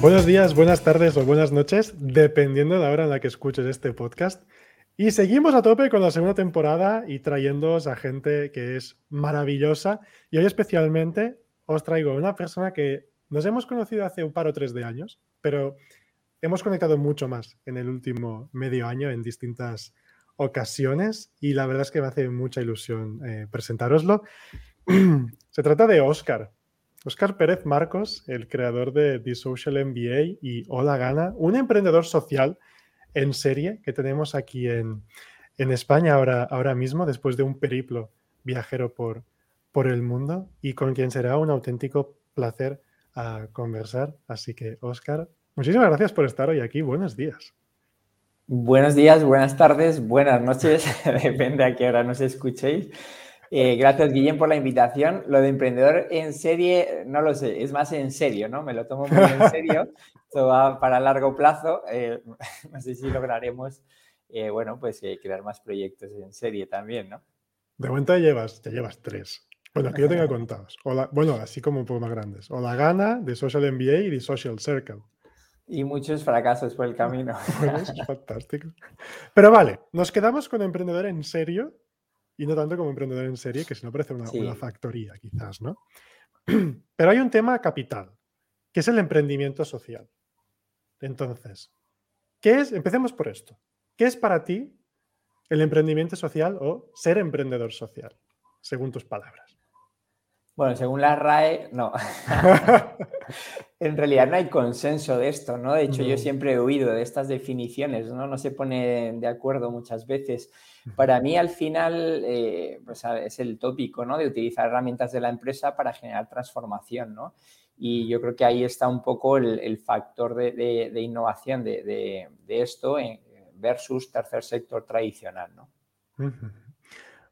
Buenos días, buenas tardes o buenas noches, dependiendo de la hora en la que escuches este podcast. Y seguimos a tope con la segunda temporada y trayéndoos a gente que es maravillosa. Y hoy especialmente os traigo a una persona que nos hemos conocido hace un par o tres de años, pero hemos conectado mucho más en el último medio año en distintas ocasiones y la verdad es que me hace mucha ilusión eh, presentároslo. Se trata de Oscar. Oscar Pérez Marcos, el creador de The Social MBA y Hola Gana, un emprendedor social en serie que tenemos aquí en, España ahora, ahora mismo, después de un periplo viajero por, por el mundo y con quien será un auténtico placer a conversar. Así que, Oscar, muchísimas gracias por estar hoy aquí. Buenos días. Buenos días, buenas tardes, buenas noches, depende a qué hora nos escuchéis. Eh, gracias, Guillem, por la invitación. Lo de emprendedor en serie, no lo sé, es más en serio, ¿no? Me lo tomo muy en serio. Esto va para largo plazo. Eh, no sé si lograremos, eh, bueno, pues crear más proyectos en serie también, ¿no? De momento ya llevas, ya llevas tres. Bueno, que yo tenga contados. bueno, así como un poco más grandes. O la gana de Social MBA y de Social Circle. Y muchos fracasos por el camino. Bueno, eso es fantástico. Pero vale, nos quedamos con emprendedor en serio y no tanto como emprendedor en serie, que si no parece una, factoría quizás, ¿no? Pero hay un tema capital, que es el emprendimiento social. Entonces, ¿qué es? Empecemos por esto. ¿Qué es para ti el emprendimiento social o ser emprendedor social, según tus palabras? Bueno, según la RAE, no. en realidad no hay consenso de esto, ¿no? De hecho, yo siempre he oído de estas definiciones, ¿no? No se pone de acuerdo muchas veces. Para mí, al final, eh, pues, es el tópico, ¿no? De utilizar herramientas de la empresa para generar transformación, ¿no? Y yo creo que ahí está un poco el, factor de, innovación de, esto versus tercer sector tradicional, ¿no?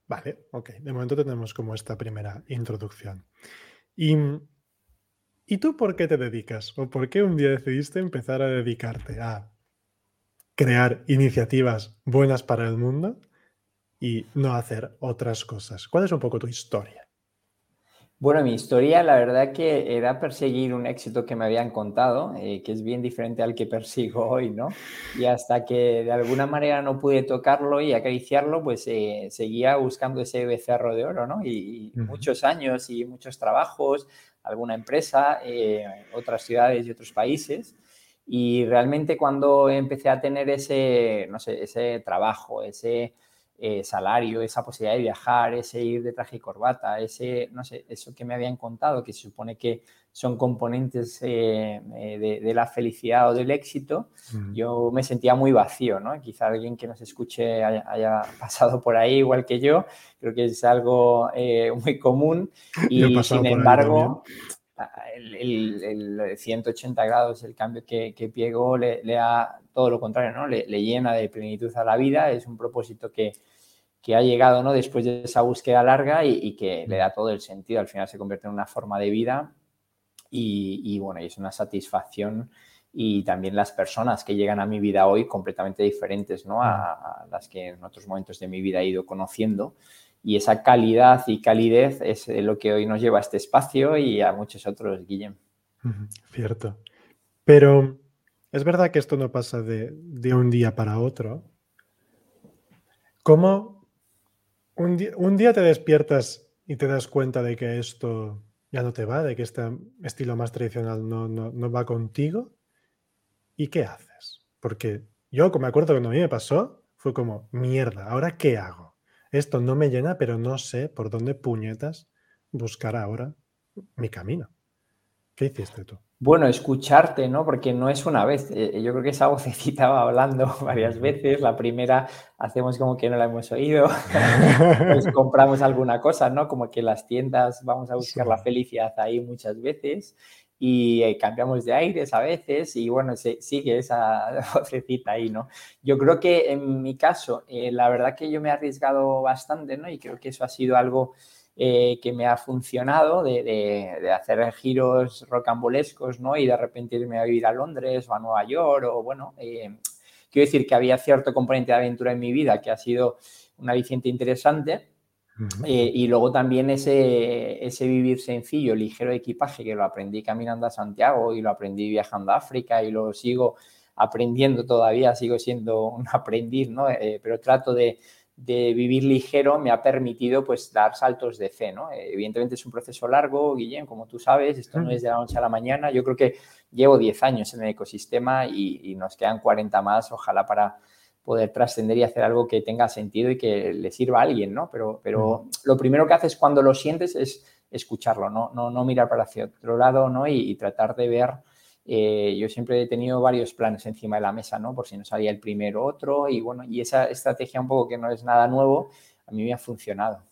Vale, ok. De momento tenemos como esta primera introducción. Y, ¿Y tú por qué te dedicas? ¿O por qué un día decidiste empezar a dedicarte a crear iniciativas buenas para el mundo y no hacer otras cosas? ¿Cuál es un poco tu historia? Bueno, mi historia, la verdad que era perseguir un éxito que me habían contado, eh, que es bien diferente al que persigo hoy, ¿no? Y hasta que de alguna manera no pude tocarlo y acariciarlo, pues eh, seguía buscando ese becerro de oro, ¿no? Y, muchos años y muchos trabajos, alguna empresa, eh, otras ciudades y otros países. Y realmente cuando empecé a tener ese, no sé, ese trabajo, ese eh, salario, esa posibilidad de viajar, ese ir de traje y corbata, ese, no sé, eso que me habían contado, que se supone que son componentes eh, eh, de, la felicidad o del éxito, yo me sentía muy vacío, ¿no? Quizá alguien que nos escuche haya, pasado por ahí igual que yo, creo que es algo muy común y sin embargo... El, 180 grados, el cambio que, que Piego le, le, da todo lo contrario, ¿no? Le, le, llena de plenitud a la vida, es un propósito que, que ha llegado ¿no? después de esa búsqueda larga y, que le da todo el sentido. Al final se convierte en una forma de vida y, bueno, y es una satisfacción y también las personas que llegan a mi vida hoy completamente diferentes ¿no? a, las que en otros momentos de mi vida he ido conociendo. Y esa calidad y calidez es lo que hoy nos lleva a este espacio y a muchos otros, Guillem. Cierto. Pero es verdad que esto no pasa de, de un día para otro. ¿Cómo un día, te despiertas y te das cuenta de que esto ya no te va, de que este estilo más tradicional no, no, va contigo. ¿Y qué haces? Porque yo me acuerdo cuando a mí me pasó, fue como, mierda, ¿ahora qué hago? Esto no me llena, pero no sé por dónde puñetas buscar ahora mi camino. ¿Qué hiciste tú? Bueno, escucharte, ¿no? Porque no es una vez. Eh, yo creo que esa vocecita va hablando varias veces. La primera hacemos como que no la hemos oído. pues compramos alguna cosa, ¿no? Como que las tiendas vamos a buscar la felicidad ahí muchas veces. Y eh, cambiamos de aires a veces y bueno, se, sigue esa vocecita ahí, ¿no? Yo creo que en mi caso, eh, la verdad que yo me he arriesgado bastante, ¿no? Y creo que eso ha sido algo eh, que me ha funcionado de, de, hacer giros rocambolescos, ¿no? Y de repente irme a vivir a Londres o a Nueva York o bueno, quiero decir que había cierto componente de aventura en mi vida que ha sido un aliciente interesante eh, y luego también ese, ese vivir sencillo, ligero de equipaje, que lo aprendí caminando a Santiago y lo aprendí viajando a África y lo sigo aprendiendo todavía, sigo siendo un aprendiz, ¿no? Eh, pero trato de, de, vivir ligero me ha permitido pues dar saltos de fe, ¿no? Eh, evidentemente es un proceso largo, Guillén, como tú sabes, esto no es de la noche a la mañana, yo creo que llevo 10 años en el ecosistema y, y nos quedan 40 más, ojalá para poder trascender y hacer algo que tenga sentido y que le sirva a alguien, ¿no? Pero, pero lo primero que haces cuando lo sientes es escucharlo, no, no, no mirar para hacia otro lado, ¿no? Y, tratar de ver, eh, yo siempre he tenido varios planes encima de la mesa, ¿no? Por si no salía el primero, otro, y bueno, y esa estrategia un poco que no es nada nuevo, a mí me ha funcionado.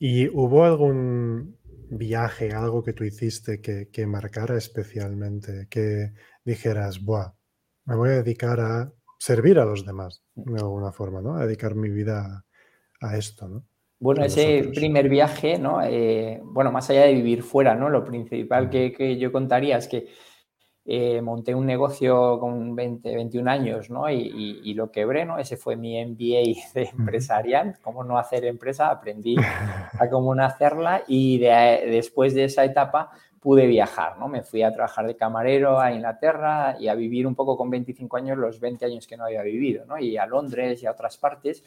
¿Y hubo algún viaje, algo que tú hiciste que, que marcara especialmente, que dijeras, Buah, me voy a dedicar a servir a los demás de alguna forma, ¿no? A dedicar mi vida a, esto, ¿no? Bueno, ese primer viaje, ¿no? Eh, bueno, más allá de vivir fuera, ¿no? Lo principal que, yo contaría es que eh, monté un negocio con 20, 21 años, ¿no? Y, lo quebré, ¿no? Ese fue mi MBA de empresarial, cómo no hacer empresa, aprendí a cómo no hacerla y después de esa etapa pude viajar, ¿no? Me fui a trabajar de camarero a Inglaterra y a vivir un poco con 25 años los 20 años que no había vivido, ¿no? Y a Londres y a otras partes.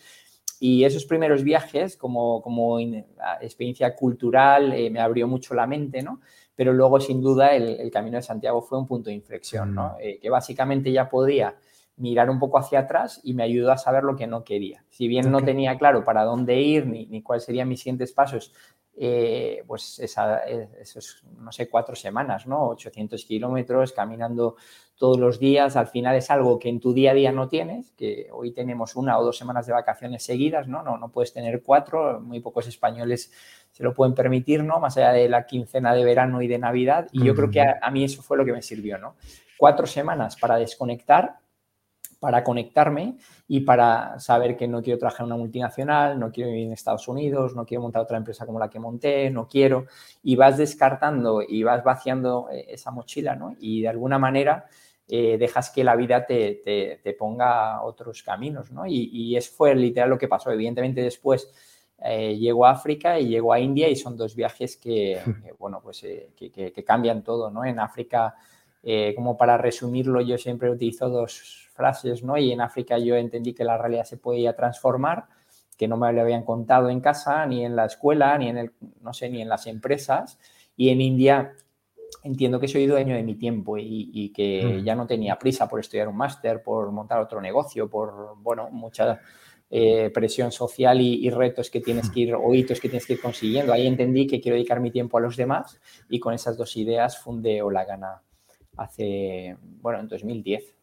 Y esos primeros viajes, como, como experiencia cultural, eh, me abrió mucho la mente, ¿no? Pero luego, sin duda, el, Camino de Santiago fue un punto de inflexión, ¿no? Eh, que básicamente ya podía mirar un poco hacia atrás y me ayudó a saber lo que no quería. Si bien no tenía claro para dónde ir ni, ni cuáles serían mis siguientes pasos, eh, pues esa, esos, no sé, cuatro semanas, ¿no? 800 kilómetros caminando todos los días, al final es algo que en tu día a día no tienes, que hoy tenemos una o dos semanas de vacaciones seguidas, ¿no? No, no puedes tener cuatro, muy pocos españoles se lo pueden permitir, ¿no? Más allá de la quincena de verano y de Navidad, y yo creo que a, a mí eso fue lo que me sirvió, ¿no? Cuatro semanas para desconectar para conectarme y para saber que no quiero trabajar en una multinacional, no quiero vivir en Estados Unidos, no quiero montar otra empresa como la que monté, no quiero. Y vas descartando y vas vaciando eh, esa mochila, ¿no? Y de alguna manera eh, dejas que la vida te, te, ponga otros caminos, ¿no? Y, y, eso fue literal lo que pasó. Evidentemente después eh, llego a África y llego a India y son dos viajes que, bueno, pues que, que, cambian todo, ¿no? En África, como para resumirlo, yo siempre utilizo dos frases, ¿no? Y en África yo entendí que la realidad se podía transformar, que no me lo habían contado en casa, ni en la escuela, ni en el, no sé, ni en las empresas. Y en India entiendo que soy dueño de mi tiempo y, que mm. ya no tenía prisa por estudiar un máster, por montar otro negocio, por, bueno, mucha eh, presión social y, retos que tienes que ir, o hitos que tienes que ir consiguiendo. Ahí entendí que quiero dedicar mi tiempo a los demás y con esas dos ideas fundé Gana hace, bueno, en 2010.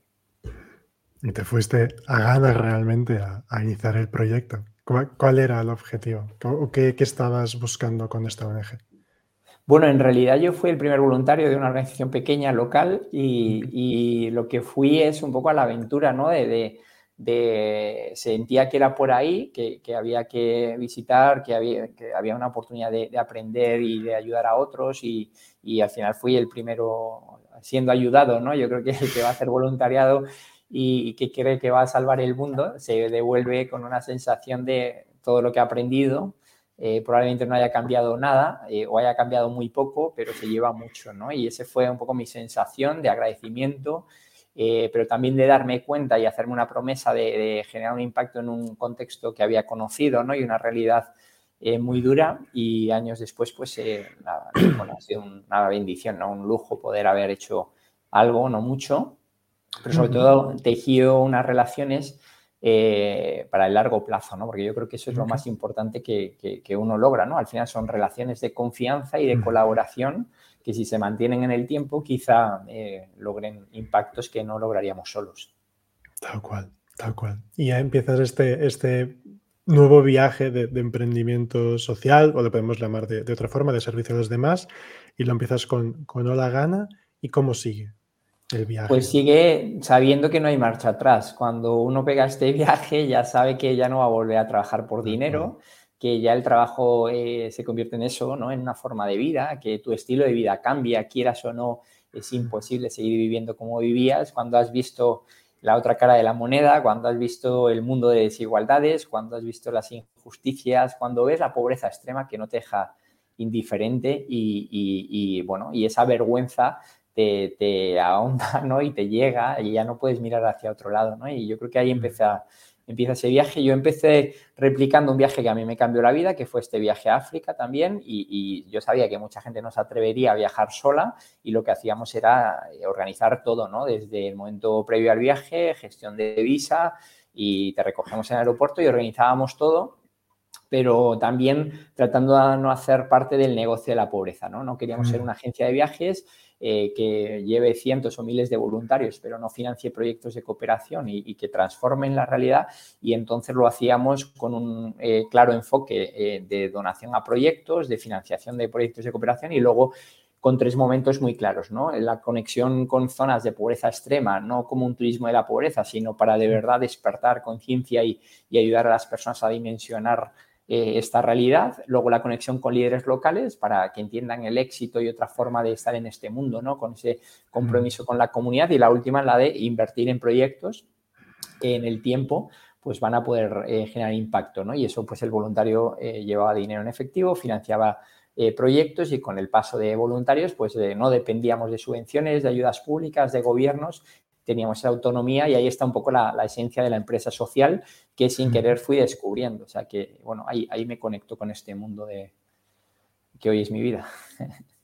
Y te fuiste a ganas realmente a, iniciar el proyecto. ¿Cuál, era el objetivo? ¿Qué, estabas buscando con esta ONG? Bueno, en realidad yo fui el primer voluntario de una organización pequeña local y, lo que fui es un poco a la aventura, ¿no? De, sentía que era por ahí, que, había que visitar, que había, que había una oportunidad de, aprender y de ayudar a otros y, y, al final fui el primero siendo ayudado, ¿no? Yo creo que el que va a hacer voluntariado y, que cree que va a salvar el mundo, se devuelve con una sensación de todo lo que ha aprendido. Eh, probablemente no haya cambiado nada eh, o haya cambiado muy poco, pero se lleva mucho, ¿no? Y ese fue un poco mi sensación de agradecimiento, eh, pero también de darme cuenta y hacerme una promesa de, generar un impacto en un contexto que había conocido, ¿no? Y una realidad muy dura y años después, pues, nada, ha sido una bendición, ¿no? Un lujo poder haber hecho algo, no mucho, pero sobre todo tejido unas relaciones eh, para el largo plazo, ¿no? Porque yo creo que eso es lo más importante que, que, uno logra, ¿no? Al final son relaciones de confianza y de colaboración que si se mantienen en el tiempo quizá eh, logren impactos que no lograríamos solos. Tal cual, tal cual. Y ya empiezas este, este nuevo viaje de, emprendimiento social, o lo podemos llamar de, otra forma, de servicio a los demás, y lo empiezas con, con Hola Gana. ¿Y cómo sigue el viaje? Pues sigue sabiendo que no hay marcha atrás. Cuando uno pega este viaje, ya sabe que ya no va a volver a trabajar por dinero, que ya el trabajo eh, se convierte en eso, ¿no? En una forma de vida, que tu estilo de vida cambia, quieras o no, es imposible seguir viviendo como vivías. Cuando has visto la otra cara de la moneda, cuando has visto el mundo de desigualdades, cuando has visto las injusticias, cuando ves la pobreza extrema que no te deja indiferente y, bueno, y esa vergüenza te, te, ahonda, ¿no? Y te llega y ya no puedes mirar hacia otro lado, ¿no? Y yo creo que ahí empieza, empieza ese viaje. Yo empecé replicando un viaje que a mí me cambió la vida, que fue este viaje a África también, y, yo sabía que mucha gente no se atrevería a viajar sola y lo que hacíamos era eh, organizar todo, ¿no? Desde el momento previo al viaje, gestión de visa y te recogemos en el aeropuerto y organizábamos todo pero también tratando de no hacer parte del negocio de la pobreza, ¿no? No queríamos ser mm. una agencia de viajes eh, que lleve cientos o miles de voluntarios, pero no financie proyectos de cooperación y, que transformen la realidad. Y entonces lo hacíamos con un eh, claro enfoque eh, de donación a proyectos, de financiación de proyectos de cooperación y luego con tres momentos muy claros, ¿no? La conexión con zonas de pobreza extrema, no como un turismo de la pobreza, sino para de verdad despertar conciencia y, y ayudar a las personas a dimensionar eh, esta realidad, luego la conexión con líderes locales para que entiendan el éxito y otra forma de estar en este mundo, ¿no? Con ese compromiso con la comunidad y la última la de invertir en proyectos que en el tiempo pues van a poder eh, generar impacto, ¿no? Y eso pues el voluntario eh, llevaba dinero en efectivo, financiaba proyectos y con el paso de voluntarios pues no dependíamos de subvenciones, de ayudas públicas, de gobiernos, teníamos esa autonomía y ahí está un poco la, esencia de la empresa social que sin querer fui descubriendo. O sea que, bueno, ahí, ahí me conecto con este mundo de que hoy es mi vida.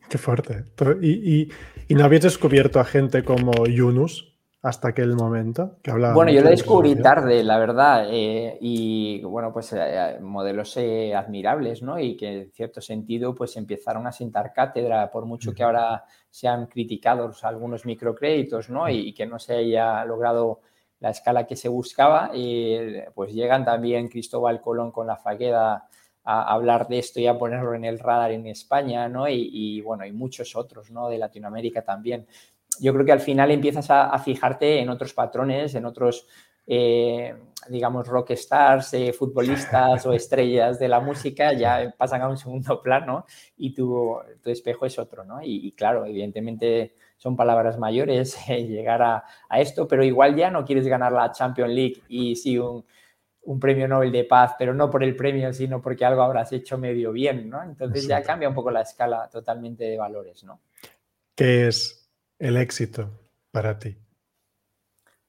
Qué fuerte. ¿Y, y, no habías descubierto a gente como Yunus? Hasta aquel momento que hablaba. Bueno, yo lo descubrí tarde, la verdad, eh, y bueno, pues eh, modelos eh, admirables, ¿no? Y que en cierto sentido pues empezaron a sentar cátedra, por mucho que ahora sean criticados algunos microcréditos, ¿no? Y, que no se haya logrado la escala que se buscaba, pues llegan también Cristóbal Colón con la Fagueda a hablar de esto y a ponerlo en el radar en España, ¿no? Y, y, bueno, y muchos otros, ¿no? De Latinoamérica también yo creo que al final empiezas a, fijarte en otros patrones, en otros, eh, digamos, rock stars, eh, futbolistas o estrellas de la música, ya pasan a un segundo plano y tu, tu espejo es otro, ¿no? Y, claro, evidentemente son palabras mayores eh, llegar a, esto, pero igual ya no quieres ganar la Champions League y sí un, un premio Nobel de paz, pero no por el premio, sino porque algo habrás hecho medio bien, ¿no? Entonces ya cambia un poco la escala totalmente de valores, ¿no? ¿Qué es el éxito para ti?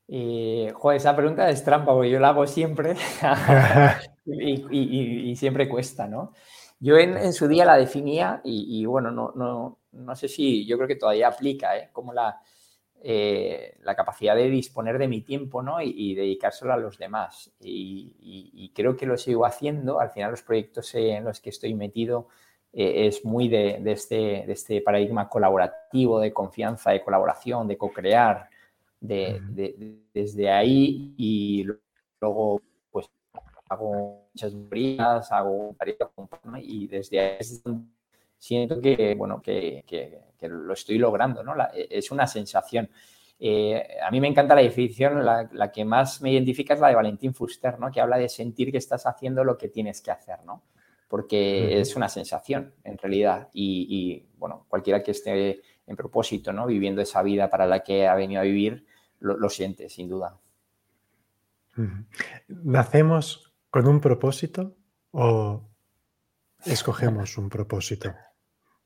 Y, joder, esa pregunta es trampa, porque yo la hago siempre y, siempre cuesta, ¿no? Yo en, su día la definía y, bueno, no, no, no, sé si, yo creo que todavía aplica, ¿eh? Como la, eh, la capacidad de disponer de mi tiempo, ¿no? Y, dedicárselo a los demás. Y, creo que lo sigo haciendo. Al final los proyectos en los que estoy metido eh, es muy de, este, de, este, paradigma colaborativo, de confianza, de colaboración, de co-crear, de, desde ahí y luego pues hago muchas teorías, hago y desde ahí siento que, bueno, que, que, lo estoy logrando, ¿no? E, es una sensación. Eh, a mí me encanta la definición, la, la, que más me identifica es la de Valentín Fuster, ¿no? Que habla de sentir que estás haciendo lo que tienes que hacer, ¿no? Porque es una sensación en realidad y, bueno, cualquiera que esté en propósito, ¿no? Viviendo esa vida para la que ha venido a vivir, lo, siente, sin duda. ¿Nacemos con un propósito o escogemos un propósito?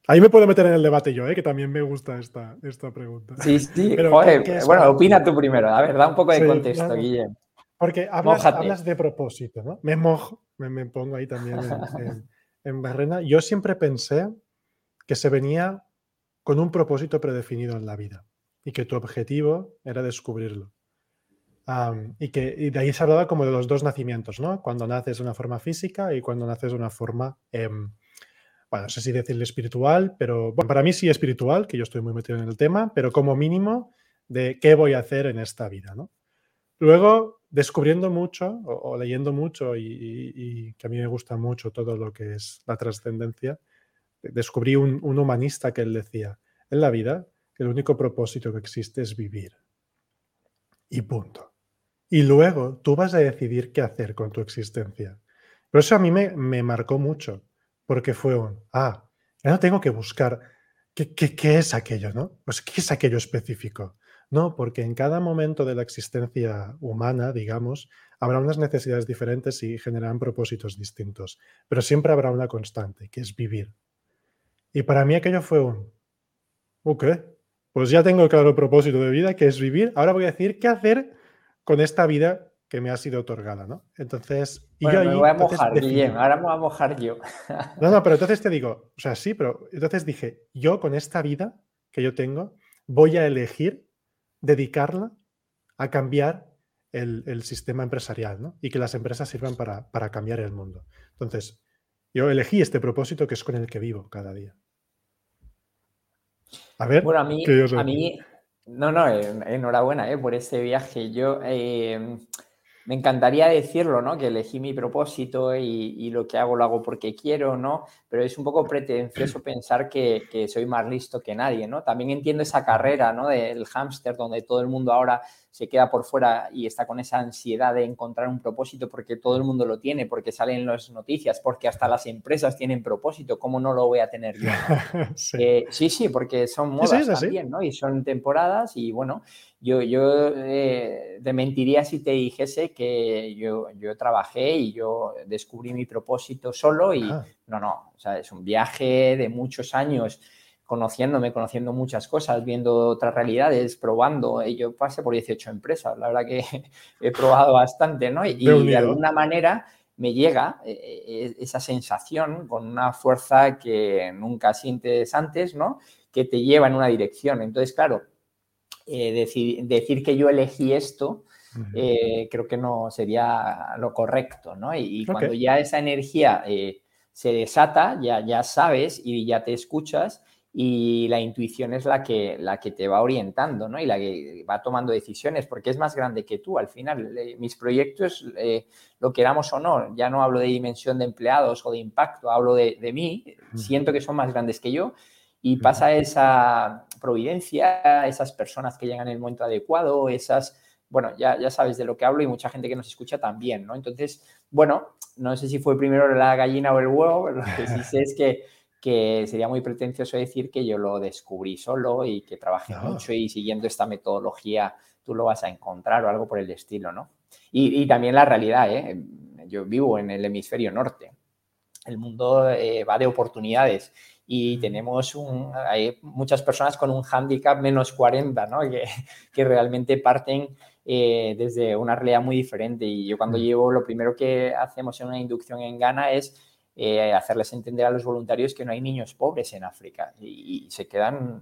Ahí me puedo meter en el debate yo, ¿eh? que también me gusta esta, esta pregunta. Sí, sí, bueno, opina tú primero, a ver, da un poco de contexto, Guillermo. Porque hablas, de propósito, ¿no? Me mojo, me, pongo ahí también en, Barrena. Yo siempre pensé que se venía con un propósito predefinido en la vida y que tu objetivo era descubrirlo. y que de ahí se hablaba como de los dos nacimientos, ¿no? Cuando naces de una forma física y cuando naces de una forma, em, bueno, no sé si decirle espiritual, pero bueno, para mí sí espiritual, que yo estoy muy metido en el tema, pero como mínimo de qué voy a hacer en esta vida, ¿no? Luego, descubriendo mucho o, leyendo mucho y, que a mí me gusta mucho todo lo que es la trascendencia, descubrí un, humanista que él decía, en la vida el único propósito que existe es vivir. Y punto. Y luego tú vas a decidir qué hacer con tu existencia. Pero eso a mí me, me marcó mucho, porque fue un, ah, ya no tengo que buscar qué, qué, qué es aquello, ¿no? Pues qué es aquello específico. No, porque en cada momento de la existencia humana, digamos, habrá unas necesidades diferentes y generarán propósitos distintos, pero siempre habrá una constante, que es vivir. Y para mí aquello fue un, ok, pues ya tengo claro el propósito de vida, que es vivir. Ahora voy a decir qué hacer con esta vida que me ha sido otorgada, ¿no? Entonces, y yo me voy a mojar, ahora me voy a mojar yo. No, no, pero entonces te digo, o sea, sí, pero entonces dije, yo con esta vida que yo tengo, voy a elegir dedicarla a cambiar el, sistema empresarial, ¿no? Y que las empresas sirvan para, para cambiar el mundo. Entonces, yo elegí este propósito que es con el que vivo cada día. A ver, bueno, a mí, a mí no, no, enhorabuena eh, por este viaje. Yo eh, me encantaría decirlo, ¿no? Que elegí mi propósito y, lo que hago lo hago porque quiero, ¿no? Pero es un poco pretencioso pensar que, que, soy más listo que nadie, ¿no? También entiendo esa carrera, ¿no? Del hámster, donde todo el mundo ahora se queda por fuera y está con esa ansiedad de encontrar un propósito porque todo el mundo lo tiene, porque salen las noticias, porque hasta las empresas tienen propósito, ¿cómo no lo voy a tener yo? sí. Eh, sí. sí, porque son modas también, ¿no? Y son temporadas y bueno, yo, yo eh, te mentiría si te dijese que yo, yo trabajé y yo descubrí mi propósito solo y no, no, o sea, es un viaje de muchos años conociéndome, conociendo muchas cosas, viendo otras realidades, probando. Eh, yo pasé por 18 empresas, la verdad que he probado bastante, ¿no? Y, de alguna manera me llega eh, eh, esa sensación con una fuerza que nunca sientes antes, ¿no? Que te lleva en una dirección. Entonces, claro, decir, que yo elegí esto, creo que no sería lo correcto, ¿no? Y, cuando ya esa energía se desata, ya, ya sabes y ya te escuchas, y la intuición es la que, la que te va orientando, ¿no? Y la que va tomando decisiones, porque es más grande que tú. Al final, mis proyectos, eh, lo queramos o no, ya no hablo de dimensión de empleados o de impacto, hablo de, de mí, siento que son más grandes que yo y pasa esa providencia, esas personas que llegan en el momento adecuado, esas, bueno, ya, ya sabes de lo que hablo y mucha gente que nos escucha también, ¿no? Entonces, bueno, no sé si fue primero la gallina o el huevo, lo que sí sé es que que sería muy pretencioso decir que yo lo descubrí solo y que trabajé mucho y siguiendo esta metodología tú lo vas a encontrar o algo por el estilo, ¿no? Y, también la realidad, ¿eh? Yo vivo en el hemisferio norte. El mundo eh, va de oportunidades y tenemos un, hay muchas personas con un handicap menos 40, ¿no? Que, que realmente parten eh, desde una realidad muy diferente. Y yo cuando llevo, lo primero que hacemos en una inducción en Ghana es eh, hacerles entender a los voluntarios que no hay niños pobres en África y, se quedan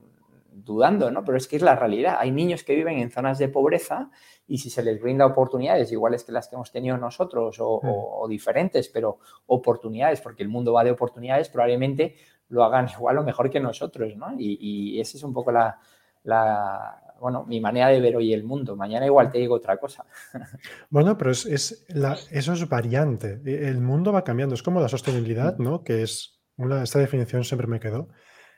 dudando, ¿no? Pero es que es la realidad. Hay niños que viven en zonas de pobreza y si se les brinda oportunidades iguales que las que hemos tenido nosotros o, diferentes, pero oportunidades, porque el mundo va de oportunidades, probablemente lo hagan igual o mejor que nosotros, ¿no? Y, y esa es un poco la, bueno, mi manera de ver hoy el mundo. Mañana igual te digo otra cosa. Bueno, pero es, eso es variante. E, el mundo va cambiando. Es como la sostenibilidad, ¿no? Que es una, esta definición siempre me quedó.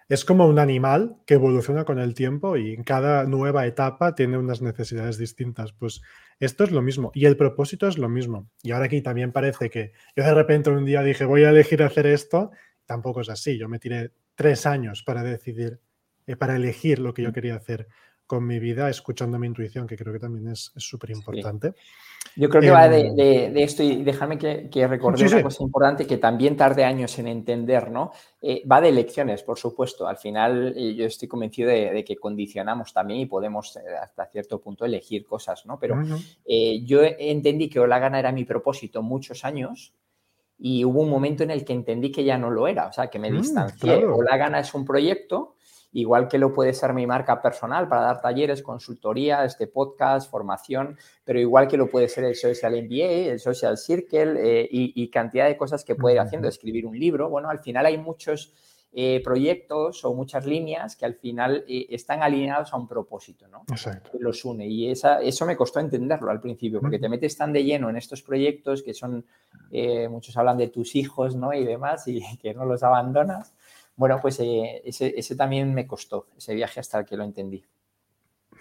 Es como un animal que evoluciona con el tiempo y en cada nueva etapa tiene unas necesidades distintas. Pues esto es lo mismo y el propósito es lo mismo. Y ahora aquí también parece que yo de repente un día dije voy a elegir hacer esto. Tampoco es así. Yo me tiré tres años para decidir, eh, para elegir lo que yo mm. quería hacer con mi vida, escuchando mi intuición, que creo que también es súper importante. Yo creo que va em, de, esto y déjame que, que recordé una cosa importante que también tarde años en entender, ¿no? Eh, va de elecciones, por supuesto. Al final eh, yo estoy convencido de, que condicionamos también y podemos eh, hasta cierto punto elegir cosas, ¿no? Pero yo entendí que Olagana era mi propósito muchos años y hubo un momento en el que entendí que ya no lo era, o sea, que me mm, distancié. Claro. Olagana es un proyecto igual que lo puede ser mi marca personal para dar talleres, consultoría, este podcast, formación, pero igual que lo puede ser el Social MBA, el Social Circle eh, y, cantidad de cosas que puede ir haciendo, escribir un libro. Bueno, al final hay muchos eh, proyectos o muchas líneas que al final eh, están alineados a un propósito, ¿no? Exacto. Que los une. Y esa, eso me costó entenderlo al principio, porque te metes tan de lleno en estos proyectos que son, muchos hablan de tus hijos, ¿no? Y demás, y que no los abandonas. Bueno, pues ese, también me costó, ese viaje hasta el que lo entendí.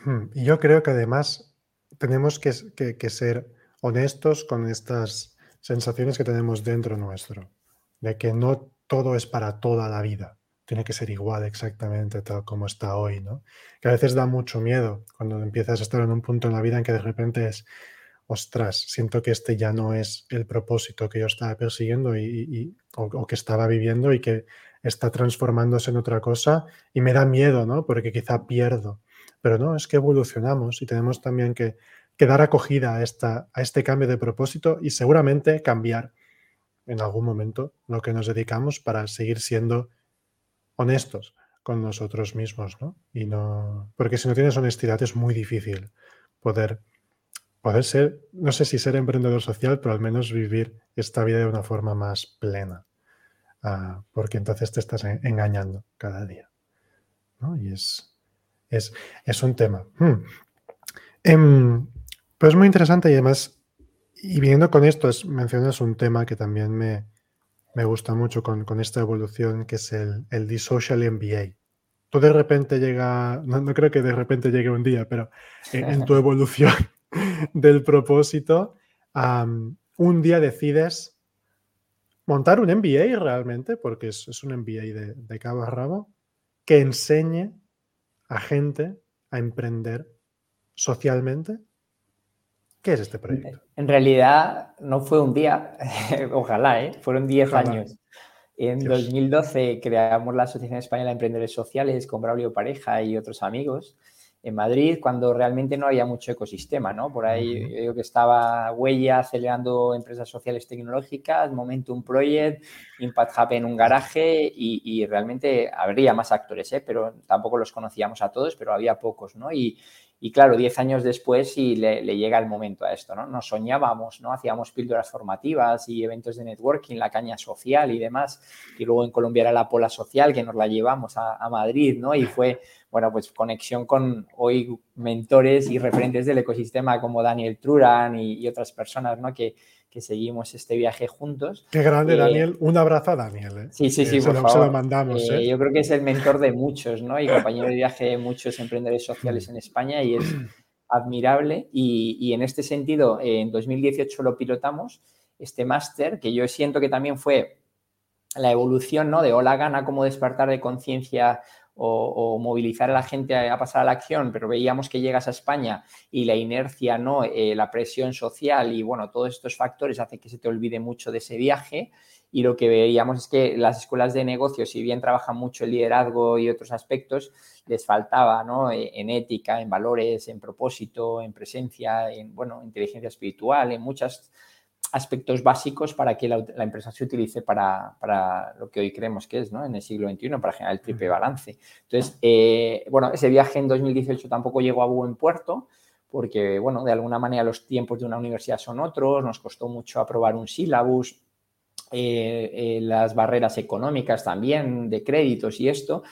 Hmm. Y yo creo que además tenemos que, que ser honestos con estas sensaciones que tenemos dentro nuestro, de que no todo es para toda la vida. Tiene que ser igual exactamente tal como está hoy, ¿no? Que a veces da mucho miedo cuando empiezas a estar en un punto en la vida en que de repente es, ostras, siento que este ya no es el propósito que yo estaba persiguiendo y, o, que estaba viviendo y que está transformándose en otra cosa y me da miedo, ¿no? Porque quizá pierdo. Pero no, es que evolucionamos y tenemos también que, dar acogida a, esta, a este cambio de propósito y seguramente cambiar en algún momento lo que nos dedicamos para seguir siendo honestos con nosotros mismos, ¿no? Y no, porque si no tienes honestidad es muy difícil poder, poder ser, no sé si ser emprendedor social, pero al menos vivir esta vida de una forma más plena, ah, porque entonces te estás engañando cada día, ¿no? Y es, es, es un tema. Hmm. Em, pero es muy interesante y además y viniendo con esto, es, mencionas un tema que también me, gusta mucho con, esta evolución, que es el, el social MBA. Tú de repente llega, no, creo que de repente llegue un día, pero en, tu evolución del propósito, un día decides montar un MBA realmente, porque es, un MBA de, de cabo a rabo, que enseñe a gente a emprender socialmente ¿Qué es este proyecto? En realidad no fue un día, ojalá, ¿eh? fueron 10 años. En 2012 creamos la Asociación Española de Emprendedores Sociales con Braulio Pareja y otros amigos en Madrid, cuando realmente no había mucho ecosistema, ¿no? Por ahí yo digo que estaba Huella acelerando empresas sociales tecnológicas, Momentum Project, Impact Hub en un garaje y, y realmente habría más actores, ¿eh? Pero tampoco los conocíamos a todos, pero había pocos, ¿no? Y, y claro, diez años después sí le, llega el momento a esto, ¿no? Nos soñábamos, ¿no? Hacíamos píldoras formativas y eventos de networking, la caña social y demás. Y luego en Colombia era la pola social que nos la llevamos a, Madrid, ¿no? Y fue, bueno, pues conexión con hoy mentores y referentes del ecosistema como Daniel Truran y, y otras personas, ¿no? Que, que seguimos este viaje juntos. Qué grande, eh, Daniel. Un abrazo a Daniel. ¿eh? Sí, sí, sí, por favor. Se lo mandamos. Eh, yo creo que es el mentor de muchos, ¿no? Y compañero de viaje de muchos emprendedores sociales en España y es admirable. Y, en este sentido, en 2018 lo pilotamos, este máster, que yo siento que también fue la evolución, ¿no? De Hola Gana, como despertar de conciencia o, movilizar a la gente a, pasar a la acción, pero veíamos que llegas a España y la inercia, ¿no? Eh, la presión social y bueno, todos estos factores hacen que se te olvide mucho de ese viaje. Y lo que veíamos es que las escuelas de negocios, si bien trabajan mucho el liderazgo y otros aspectos, les faltaba ¿no? E, en ética, en valores, en propósito, en presencia, en bueno, inteligencia espiritual, en muchas aspectos básicos para que la, empresa se utilice para, lo que hoy creemos que es, ¿no? En el siglo XXI, para generar el triple balance. Entonces, eh, bueno, ese viaje en 2018 tampoco llegó a buen puerto, porque, bueno, de alguna manera los tiempos de una universidad son otros, nos costó mucho aprobar un sílabus, eh, eh, las barreras económicas también, de créditos y esto.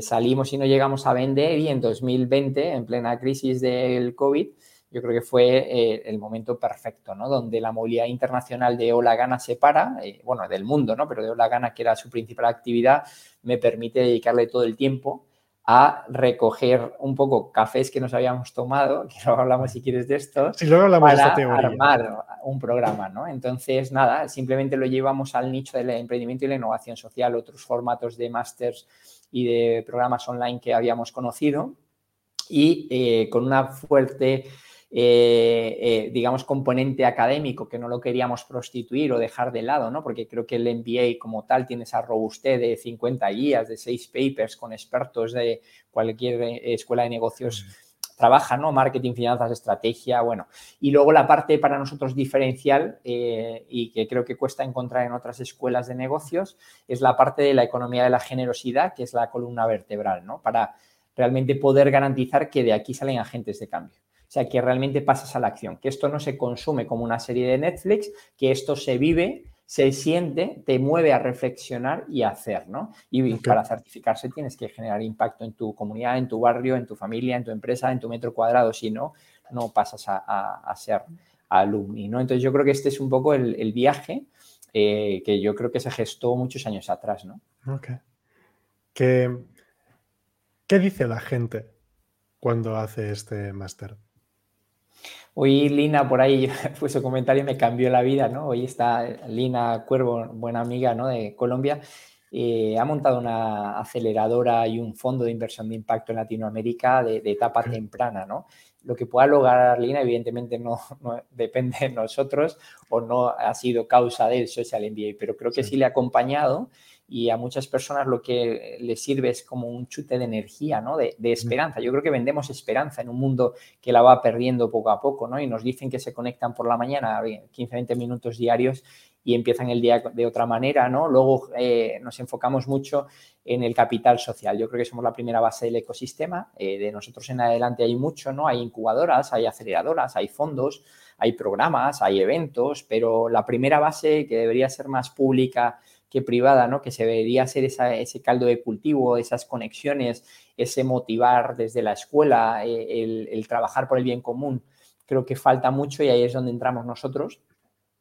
salimos y no llegamos a vender y en 2020, en plena crisis del COVID, yo creo que fue eh, el momento perfecto, ¿no? Donde la movilidad internacional de Ola Gana se para, eh, bueno, del mundo, ¿no? Pero de Ola Gana, que era su principal actividad, me permite dedicarle todo el tiempo a recoger un poco cafés que nos habíamos tomado, que luego hablamos si quieres de esto, sí, luego hablamos para de armar un programa, ¿no? Entonces, nada, simplemente lo llevamos al nicho del emprendimiento y la innovación social, otros formatos de másters y de programas online que habíamos conocido y eh, con una fuerte eh, eh, digamos, componente académico que no lo queríamos prostituir o dejar de lado, ¿no? Porque creo que el MBA como tal tiene esa robustez de 50 guías, de 6 papers con expertos de cualquier eh, escuela de negocios. Trabaja, ¿no? Marketing, finanzas, estrategia, bueno. Y luego la parte para nosotros diferencial y que creo que cuesta encontrar en otras escuelas de negocios es la parte de la economía de la generosidad, que es la columna vertebral, ¿no? Para realmente poder garantizar que de aquí salen agentes de cambio. O sea, que realmente pasas a la acción, que esto no se consume como una serie de Netflix, que esto se vive, se siente, te mueve a reflexionar y a hacer, ¿no? Y para certificarse tienes que generar impacto en tu comunidad, en tu barrio, en tu familia, en tu empresa, en tu metro cuadrado, si no, no pasas a, ser alumni, ¿no? Entonces yo creo que este es un poco el, viaje eh, que yo creo que se gestó muchos años atrás, ¿no? Ok. ¿Qué, ¿Qué dice la gente cuando hace este máster? Hoy Lina por ahí fue su comentario me cambió la vida, ¿no? Hoy está Lina Cuervo, buena amiga, ¿no? De Colombia, eh, ha montado una aceleradora y un fondo de inversión de impacto en Latinoamérica de, etapa temprana, ¿no? Lo que pueda lograr Lina, evidentemente, no, depende de nosotros o no ha sido causa del social MBA, pero creo que sí le ha acompañado y a muchas personas lo que les sirve es como un chute de energía, ¿no? De, esperanza. Yo creo que vendemos esperanza en un mundo que la va perdiendo poco a poco, ¿no? Y nos dicen que se conectan por la mañana 15, 20 minutos diarios y empiezan el día de otra manera, ¿no? Luego eh, nos enfocamos mucho en el capital social. Yo creo que somos la primera base del ecosistema. Eh, de nosotros en adelante hay mucho, ¿no? Hay incubadoras, hay aceleradoras, hay fondos, hay programas, hay eventos, pero la primera base que debería ser más pública que privada, ¿no? Que se debería hacer ese caldo de cultivo, esas conexiones, ese motivar desde la escuela, eh, el, el trabajar por el bien común. Creo que falta mucho y ahí es donde entramos nosotros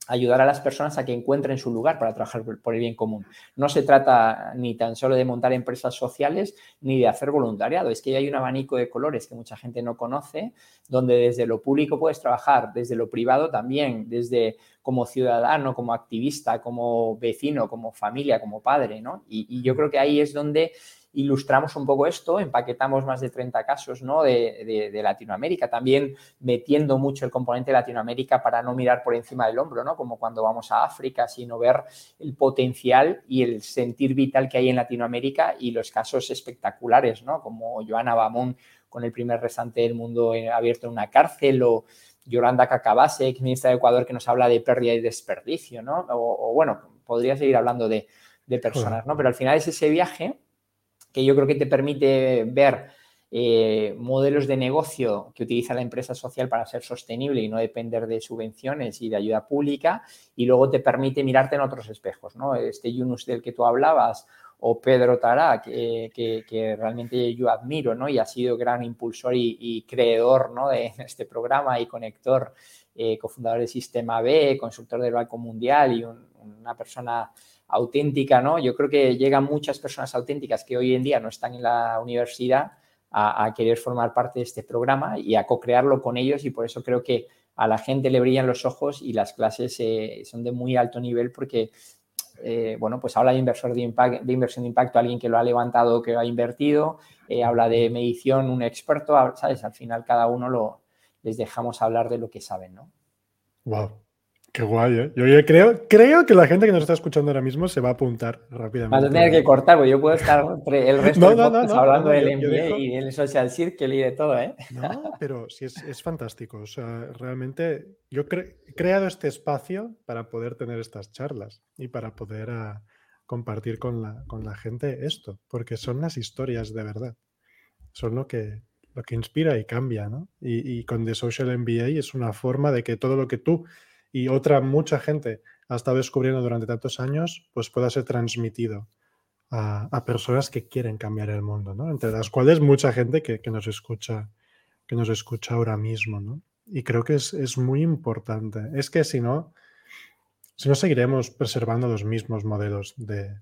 ayudar a las personas a que encuentren su lugar para trabajar por el bien común. No se trata ni tan solo de montar empresas sociales ni de hacer voluntariado. Es que hay un abanico de colores que mucha gente no conoce, donde desde lo público puedes trabajar, desde lo privado también, desde como ciudadano, como activista, como vecino, como familia, como padre, ¿no? Y, y yo creo que ahí es donde ilustramos un poco esto, empaquetamos más de 30 casos ¿no? de, Latinoamérica, también metiendo mucho el componente de Latinoamérica para no mirar por encima del hombro, ¿no? como cuando vamos a África, sino ver el potencial y el sentir vital que hay en Latinoamérica y los casos espectaculares, ¿no? como Joana Bamón con el primer restante del mundo abierto en una cárcel o Yolanda Cacabase, ex ministra de Ecuador, que nos habla de pérdida y desperdicio, ¿no? O, bueno, podría seguir hablando de, de personas, ¿no? Pero al final es ese viaje que yo creo que te permite ver eh, modelos de negocio que utiliza la empresa social para ser sostenible y no depender de subvenciones y de ayuda pública, y luego te permite mirarte en otros espejos, ¿no? Este Yunus del que tú hablabas o Pedro Tará, que, realmente yo admiro, ¿no? Y ha sido gran impulsor y, creador, ¿no? De este programa y conector, eh, cofundador del Sistema B, consultor del Banco Mundial y una persona auténtica, ¿no? Yo creo que llegan muchas personas auténticas que hoy en día no están en la universidad a, querer formar parte de este programa y a co-crearlo con ellos y por eso creo que a la gente le brillan los ojos y las clases eh, son de muy alto nivel porque, eh, bueno, pues habla de inversor de, de, inversión de impacto, alguien que lo ha levantado, que lo ha invertido, eh, habla de medición, un experto, ¿sabes? Al final cada uno lo, les dejamos hablar de lo que saben, ¿no? Wow. Qué guay, ¿eh? Yo, creo, creo que la gente que nos está escuchando ahora mismo se va a apuntar rápidamente. Vas a tener que cortar, porque yo puedo estar el resto no, del hablando del MBA y del Social Circle y de todo, ¿eh? No, pero sí es, fantástico. O sea, realmente yo he creado este espacio para poder tener estas charlas y para poder ah, compartir con la, con la gente esto, porque son las historias de verdad. Son lo que, lo que inspira y cambia, ¿no? Y, y con The Social MBA es una forma de que todo lo que tú y otra mucha gente ha estado descubriendo durante tantos años, pues pueda ser transmitido a, personas que quieren cambiar el mundo, ¿no? Entre las cuales mucha gente que, nos escucha, que nos escucha ahora mismo, ¿no? Y creo que es, muy importante. Es que si no, si no seguiremos preservando los mismos modelos de,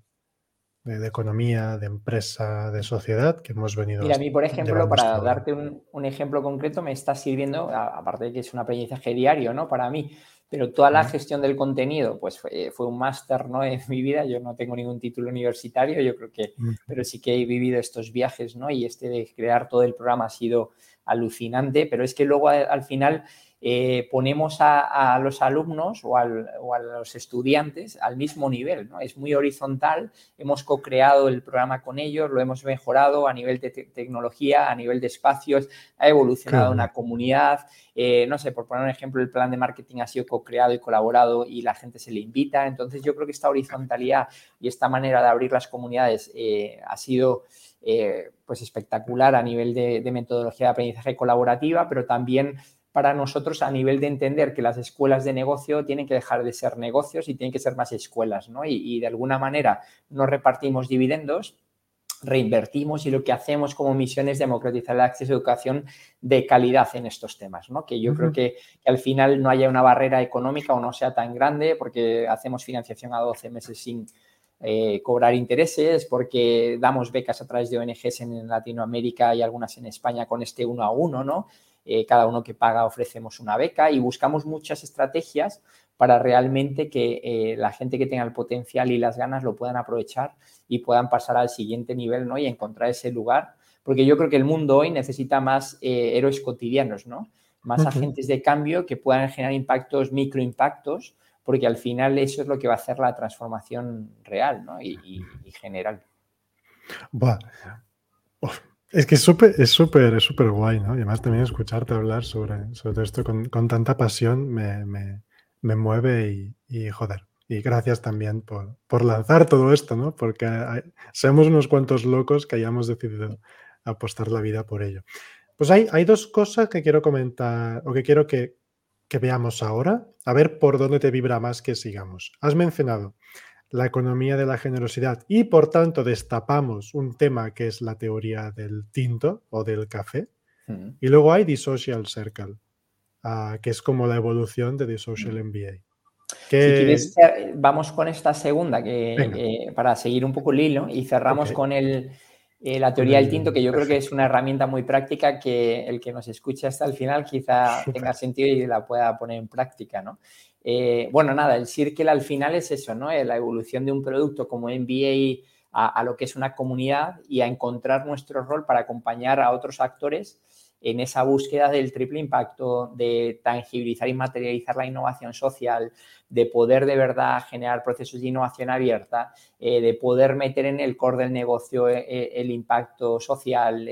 economía, de empresa, de sociedad que hemos venido. Mira, a mí, por ejemplo, para darte un, un, ejemplo concreto, me está sirviendo, aparte de que es un aprendizaje diario, ¿no? Para mí, pero toda la gestión del contenido, pues fue, un máster ¿no? en mi vida. Yo no tengo ningún título universitario, yo creo que, pero sí que he vivido estos viajes, ¿no? Y este de crear todo el programa ha sido alucinante, pero es que luego al final eh, ponemos a, los alumnos o, a los estudiantes al mismo nivel. ¿no? Es muy horizontal, hemos co-creado el programa con ellos, lo hemos mejorado a nivel de tecnología, a nivel de espacios, ha evolucionado una comunidad. Eh, no sé, por poner un ejemplo, el plan de marketing ha sido co-creado y colaborado y la gente se le invita. Entonces yo creo que esta horizontalidad y esta manera de abrir las comunidades eh, ha sido... pues espectacular a nivel de, de, metodología de aprendizaje colaborativa, pero también para nosotros a nivel de entender que las escuelas de negocio tienen que dejar de ser negocios y tienen que ser más escuelas, ¿no? Y, de alguna manera no repartimos dividendos, reinvertimos y lo que hacemos como misión es democratizar el acceso a educación de calidad en estos temas, ¿no? Que yo creo que, al final no haya una barrera económica o no sea tan grande porque hacemos financiación a 12 meses sin eh, cobrar intereses, porque damos becas a través de ONGs en Latinoamérica y algunas en España con este uno a uno, ¿no? Eh, cada uno que paga ofrecemos una beca y buscamos muchas estrategias para realmente que eh, la gente que tenga el potencial y las ganas lo puedan aprovechar y puedan pasar al siguiente nivel ¿no? y encontrar ese lugar. Porque yo creo que el mundo hoy necesita más héroes cotidianos, ¿no? más agentes de cambio que puedan generar impactos, microimpactos, porque al final eso es lo que va a hacer la transformación real y, general. Es que es súper, es súper, es súper guay, ¿no? Y además también escucharte hablar sobre, sobre esto con, con tanta pasión me, me, me mueve y, joder. Y gracias también por, por, lanzar todo esto, ¿no? Porque hay, seamos unos cuantos locos que hayamos decidido apostar la vida por ello. Pues hay, hay dos cosas que quiero comentar o que quiero que, que veamos ahora, a ver por dónde te vibra más que sigamos. Has mencionado la economía de la generosidad y por tanto destapamos un tema que es la teoría del tinto o del café. Mm. Y luego hay The Social Circle, ah, que es como la evolución de The Social MBA. Mm. Si quieres, eh, vamos con esta segunda que, para seguir un poco el hilo y cerramos con el, eh, la teoría del tinto, que yo creo que es una herramienta muy práctica que el que nos escuche hasta el final quizá tenga sentido y la pueda poner en práctica, ¿no? Eh, bueno, nada, el Circle al final es eso, ¿no? La evolución de un producto como MBA a, lo que es una comunidad y a encontrar nuestro rol para acompañar a otros actores en esa búsqueda del triple impacto, de tangibilizar y materializar la innovación social, de poder de verdad generar procesos de innovación abierta, eh, de poder meter en el core del negocio eh, el impacto social,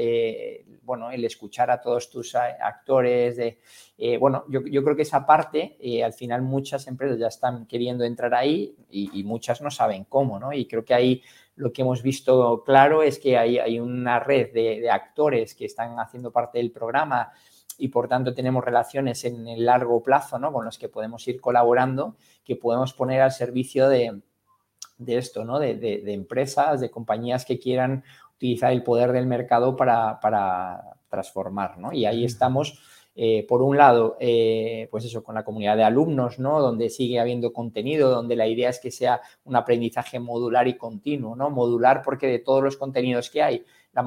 bueno, el escuchar a todos tus actores, de, eh, bueno, yo, creo que esa parte, eh, al final muchas empresas ya están queriendo entrar ahí y, muchas no saben cómo, ¿no? Y creo que ahí lo que hemos visto claro es que hay, hay una red de, actores que están haciendo parte del programa y por tanto tenemos relaciones en el largo plazo, ¿no? Con los que podemos ir colaborando, que podemos poner al servicio de, esto, ¿no? De, de, empresas, de compañías que quieran utilizar el poder del mercado para, para transformar, ¿no? Y ahí estamos, eh, por un lado, eh, pues eso, con la comunidad de alumnos, ¿no? Donde sigue habiendo contenido, donde la idea es que sea un aprendizaje modular y continuo, ¿no? Modular porque de todos los contenidos que hay, la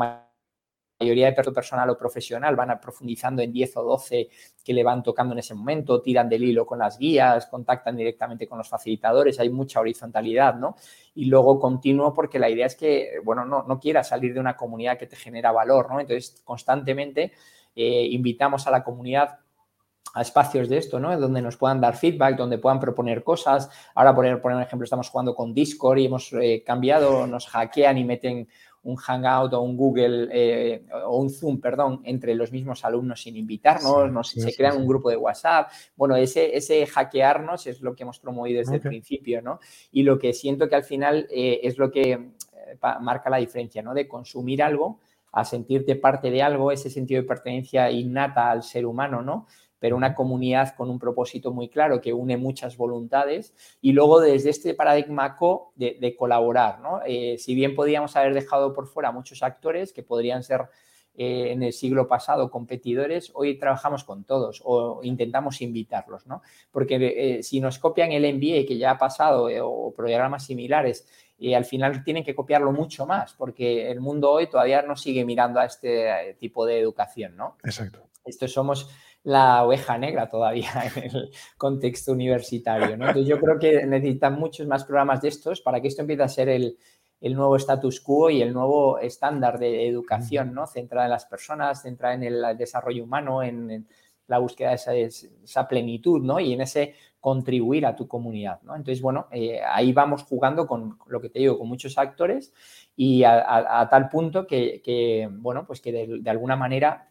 mayoría de personal o profesional van profundizando en 10 o 12 que le van tocando en ese momento, tiran del hilo con las guías, contactan directamente con los facilitadores, hay mucha horizontalidad, ¿no? Y luego continuo porque la idea es que, bueno, no, no quieras salir de una comunidad que te genera valor, ¿no? Entonces, constantemente eh, invitamos a la comunidad a espacios de esto, ¿no? Donde nos puedan dar feedback, donde puedan proponer cosas. Ahora, por, ejemplo, estamos jugando con Discord y hemos eh, cambiado, nos hackean y meten un Hangout o un Google eh, o un Zoom, perdón, entre los mismos alumnos sin invitarnos, se crean un grupo de WhatsApp. Bueno, ese, ese hackearnos es lo que hemos promovido desde el principio, ¿no? Y lo que siento que al final eh, es lo que marca la diferencia, ¿no? De consumir algo a sentirte parte de algo, ese sentido de pertenencia innata al ser humano, ¿no? pero una comunidad con un propósito muy claro que une muchas voluntades y luego desde este paradigma co de, colaborar. ¿no? Eh, si bien podíamos haber dejado por fuera muchos actores que podrían ser eh, en el siglo pasado competidores, hoy trabajamos con todos o intentamos invitarlos, ¿no? Porque eh, si nos copian el MBA que ya ha pasado o programas similares, y al final tienen que copiarlo mucho más, porque el mundo hoy todavía no sigue mirando a este tipo de educación, ¿no? Exacto. Esto somos la oveja negra todavía en el contexto universitario. ¿no? Entonces yo creo que necesitan muchos más programas de estos para que esto empiece a ser el, nuevo status quo y el nuevo estándar de educación, ¿no? Centrada en las personas, centrada en el desarrollo humano, en, la búsqueda de esa, plenitud, ¿no? Y en ese contribuir a tu comunidad, ¿no? Entonces, bueno, eh, ahí vamos jugando con lo que te digo, con muchos actores y a, tal punto que, bueno, pues que de alguna manera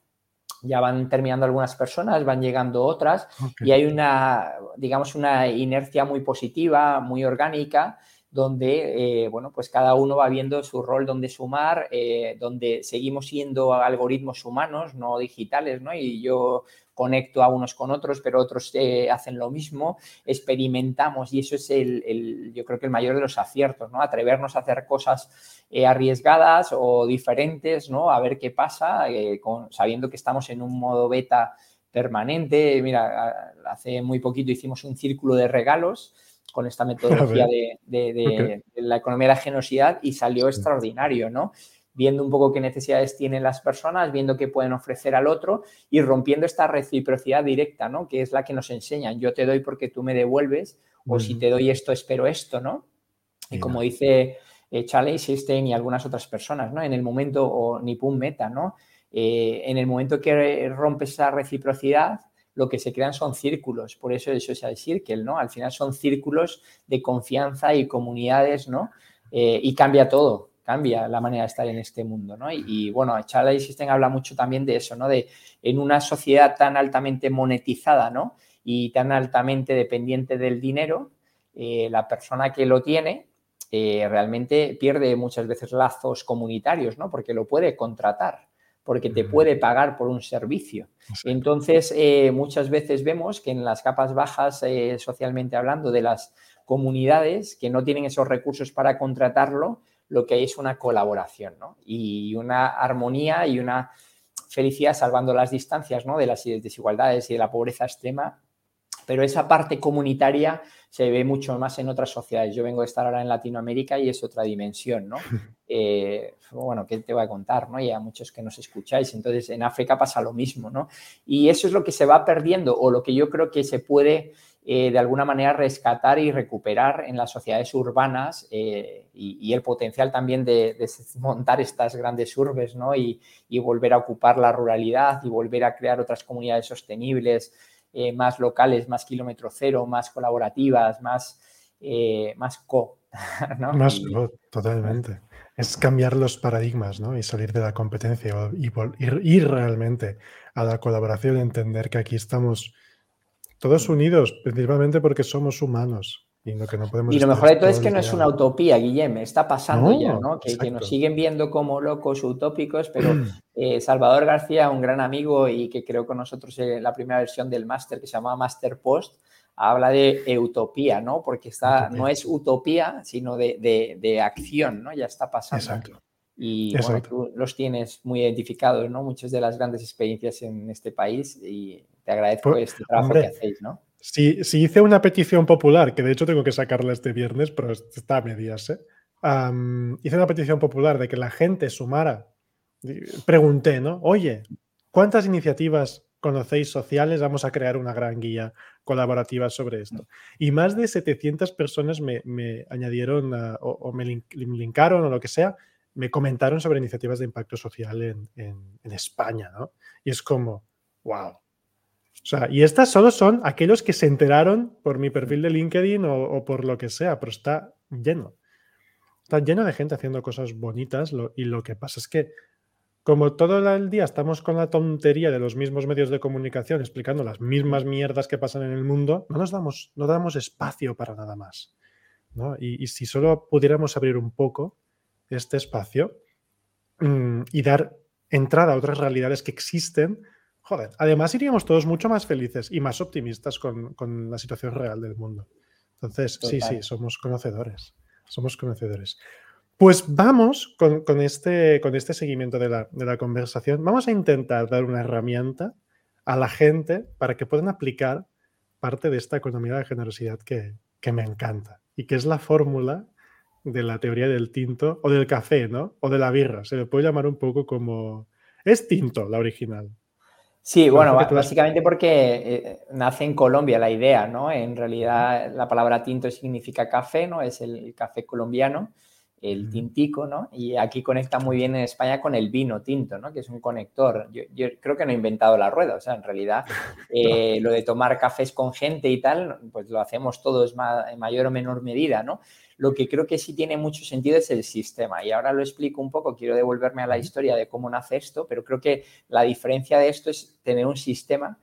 ya van terminando algunas personas, van llegando otras y hay una, digamos, una inercia muy positiva, muy orgánica donde, eh, bueno, pues cada uno va viendo su rol donde sumar, eh, donde seguimos siendo algoritmos humanos, no digitales, ¿no? Y yo conecto a unos con otros, pero otros eh, hacen lo mismo, experimentamos y eso es el, yo creo que el mayor de los aciertos, ¿no? Atrevernos a hacer cosas arriesgadas o diferentes, ¿no? A ver qué pasa, sabiendo que estamos en un modo beta permanente. Mira, hace muy poquito hicimos un círculo de regalos con esta metodología de, la economía de la generosidad y salió extraordinario, ¿no? Viendo un poco qué necesidades tienen las personas, viendo qué pueden ofrecer al otro y rompiendo esta reciprocidad directa, ¿no? Que es la que nos enseñan. Yo te doy porque tú me devuelves o si te doy esto, espero esto, ¿no? Y como dice eh, Charlie Einstein y algunas otras personas, ¿no? En el momento, o Nipun Meta, ¿no? Eh, en el momento que rompes esa reciprocidad, lo que se crean son círculos, por eso el social circle, ¿no? Al final son círculos de confianza y comunidades, ¿no? Eh, y cambia todo, cambia la manera de estar en este mundo, ¿no? Y, bueno, Charlie System habla mucho también de eso, ¿no? De en una sociedad tan altamente monetizada, ¿no? Y tan altamente dependiente del dinero, eh, la persona que lo tiene eh, realmente pierde muchas veces lazos comunitarios, ¿no? Porque lo puede contratar porque te puede pagar por un servicio. Entonces, eh, muchas veces vemos que en las capas bajas, socialmente hablando, de las comunidades que no tienen esos recursos para contratarlo, lo que hay es una colaboración y una armonía y una felicidad salvando las distancias ¿no? de las desigualdades y de la pobreza extrema pero esa parte comunitaria se ve mucho más en otras sociedades. Yo vengo de estar ahora en Latinoamérica y es otra dimensión, ¿no? Eh, bueno, ¿qué te voy a contar, no? Y a muchos que nos escucháis. Entonces, en África pasa lo mismo, ¿no? Y eso es lo que se va perdiendo o lo que yo creo que se puede eh, de alguna manera rescatar y recuperar en las sociedades urbanas eh, y, el potencial también de, montar estas grandes urbes, ¿no? Y, y volver a ocupar la ruralidad y volver a crear otras comunidades sostenibles eh, más locales, más kilómetro cero, más colaborativas, más, eh, más co. Más co, totalmente. Es cambiar los paradigmas ¿no? y salir de la competencia y ir, realmente a la colaboración, entender que aquí estamos todos unidos, principalmente porque somos humanos. Y lo, que no podemos y lo mejor de todo es que no es una utopía, Guillem, está pasando ya, ¿no? Que, que, nos siguen viendo como locos utópicos, pero eh, Salvador García, un gran amigo y que creo con nosotros en la primera versión del máster que se llamaba Master Post, habla de utopía, ¿no? Porque está, no es utopía, sino de, de, acción, ¿no? Ya está pasando. Exacto. Y bueno, tú los tienes muy identificados, ¿no? Muchas de las grandes experiencias en este país y te agradezco pues, este trabajo que hacéis, ¿no? Si, hice una petición popular, que de hecho tengo que sacarla este viernes, pero está a medias, ¿eh? hice una petición popular de que la gente sumara. Pregunté, ¿no? Oye, ¿cuántas iniciativas conocéis sociales? Vamos a crear una gran guía colaborativa sobre esto. Y más de 700 personas me, añadieron o, me linkaron o lo que sea, me comentaron sobre iniciativas de impacto social en, España, ¿no? Y es como, wow, o sea, y estas solo son aquellos que se enteraron por mi perfil de LinkedIn o, por lo que sea, pero está lleno. Está lleno de gente haciendo cosas bonitas y lo que pasa es que como todo el día estamos con la tontería de los mismos medios de comunicación explicando las mismas mierdas que pasan en el mundo, no nos damos, no damos espacio para nada más. Y, si solo pudiéramos abrir un poco este espacio mm, y dar entrada a otras realidades que existen, Joder, además iríamos todos mucho más felices y más optimistas con, la situación real del mundo. Entonces, sí, sí, somos conocedores. Somos conocedores. Pues vamos con, este, con este seguimiento de la, conversación. Vamos a intentar dar una herramienta a la gente para que puedan aplicar parte de esta economía de generosidad que, que me encanta y que es la fórmula de la teoría del tinto o del café, ¿no? O de la birra. Se le puede llamar un poco como... Es tinto la original, Sí, bueno, básicamente porque eh, nace en Colombia la idea, ¿no? En realidad la palabra tinto significa café, ¿no? Es el café colombiano, el tintico, ¿no? Y aquí conecta muy bien en España con el vino tinto, ¿no? Que es un conector. Yo, creo que no he inventado la rueda, o sea, en realidad eh, lo de tomar cafés con gente y tal, pues lo hacemos todos en mayor o menor medida, ¿no? Lo que creo que sí tiene mucho sentido es el sistema. Y ahora lo explico un poco, quiero devolverme a la historia de cómo nace esto, pero creo que la diferencia de esto es tener un sistema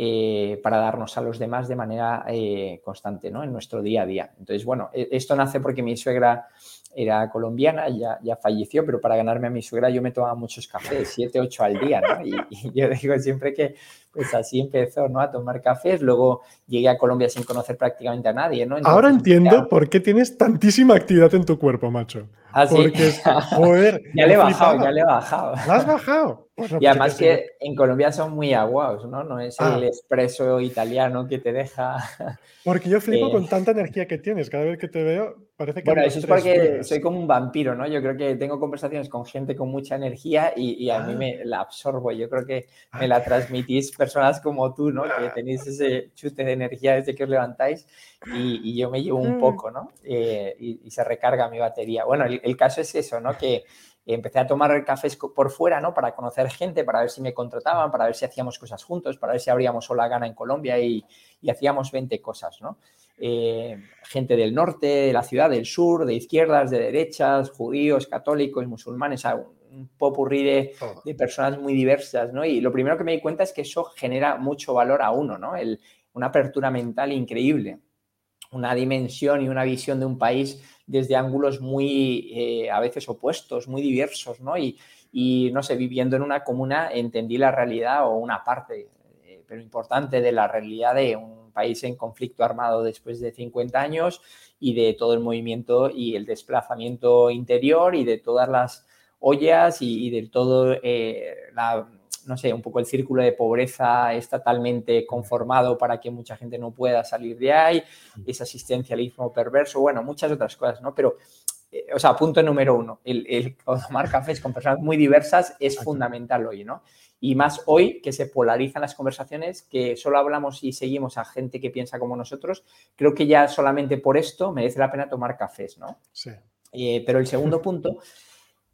eh, para darnos a los demás de manera eh, constante, ¿no? En nuestro día a día. Entonces, bueno, e, esto nace porque mi suegra era colombiana, ya, ya falleció, pero para ganarme a mi suegra yo me tomaba muchos cafés, siete, ocho al día, ¿no? Y, yo digo siempre que pues así empezó, ¿no? A tomar cafés, luego llegué a Colombia sin conocer prácticamente a nadie, ¿no? Ahora entiendo por qué tienes tantísima actividad en tu cuerpo, macho. ¿Ah, Porque, joder, ya le he bajado, ya le he bajado. ¿Lo has bajado? y además que en Colombia son muy aguados, ¿no? No es el ah. expreso italiano que te deja... Porque yo flipo eh. con tanta energía que tienes. Cada vez que te veo, parece que... Bueno, eso es porque soy como un vampiro, ¿no? Yo creo que tengo conversaciones con gente con mucha energía y, a mí ah. me la absorbo. Yo creo que me la transmitís personas como tú, ¿no? Que tenéis ese chute de energía desde que os levantáis y, yo me llevo un mm. poco, ¿no? Eh, y, se recarga mi batería. Bueno, el, el caso es eso, ¿no? Que empecé a tomar cafés por fuera, ¿no? Para conocer gente, para ver si me contrataban, para ver si hacíamos cosas juntos, para ver si abríamos la gana en Colombia y, hacíamos 20 cosas, ¿no? Eh, gente del norte, de la ciudad, del sur, de izquierdas, de derechas, judíos, católicos, musulmanes, un popurrí de, de, personas muy diversas, ¿no? Y lo primero que me di cuenta es que eso genera mucho valor a uno, ¿no? El, una apertura mental increíble, una dimensión y una visión de un país desde ángulos muy, eh, a veces opuestos, muy diversos, ¿no? Y, y, no sé, viviendo en una comuna entendí la realidad o una parte, eh, pero importante de la realidad de un país en conflicto armado después de 50 años y de todo el movimiento y el desplazamiento interior y de todas las ollas y, de todo eh, la no sé, un poco el círculo de pobreza es totalmente conformado para que mucha gente no pueda salir de ahí, ese asistencialismo perverso, bueno, muchas otras cosas, ¿no? Pero, eh, o sea, punto número uno, el, tomar cafés con personas muy diversas es fundamental hoy, ¿no? Y más hoy que se polarizan las conversaciones, que solo hablamos y seguimos a gente que piensa como nosotros, creo que ya solamente por esto merece la pena tomar cafés, ¿no? Sí. Eh, pero el segundo punto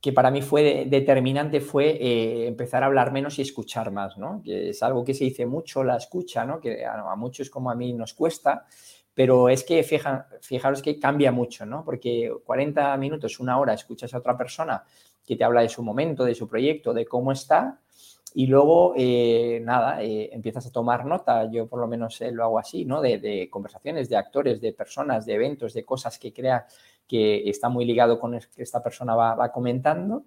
que para mí fue determinante fue eh, empezar a hablar menos y escuchar más, ¿no? Que es algo que se dice mucho, la escucha, ¿no? Que a, muchos como a mí nos cuesta, pero es que fijaros que cambia mucho, ¿no? Porque 40 minutos, una hora, escuchas a otra persona que te habla de su momento, de su proyecto, de cómo está, y luego, eh, nada, eh, empiezas a tomar nota, yo por lo menos lo hago así, ¿no? De, de, conversaciones, de actores, de personas, de eventos, de cosas que crea que está muy ligado con lo que esta persona va, comentando.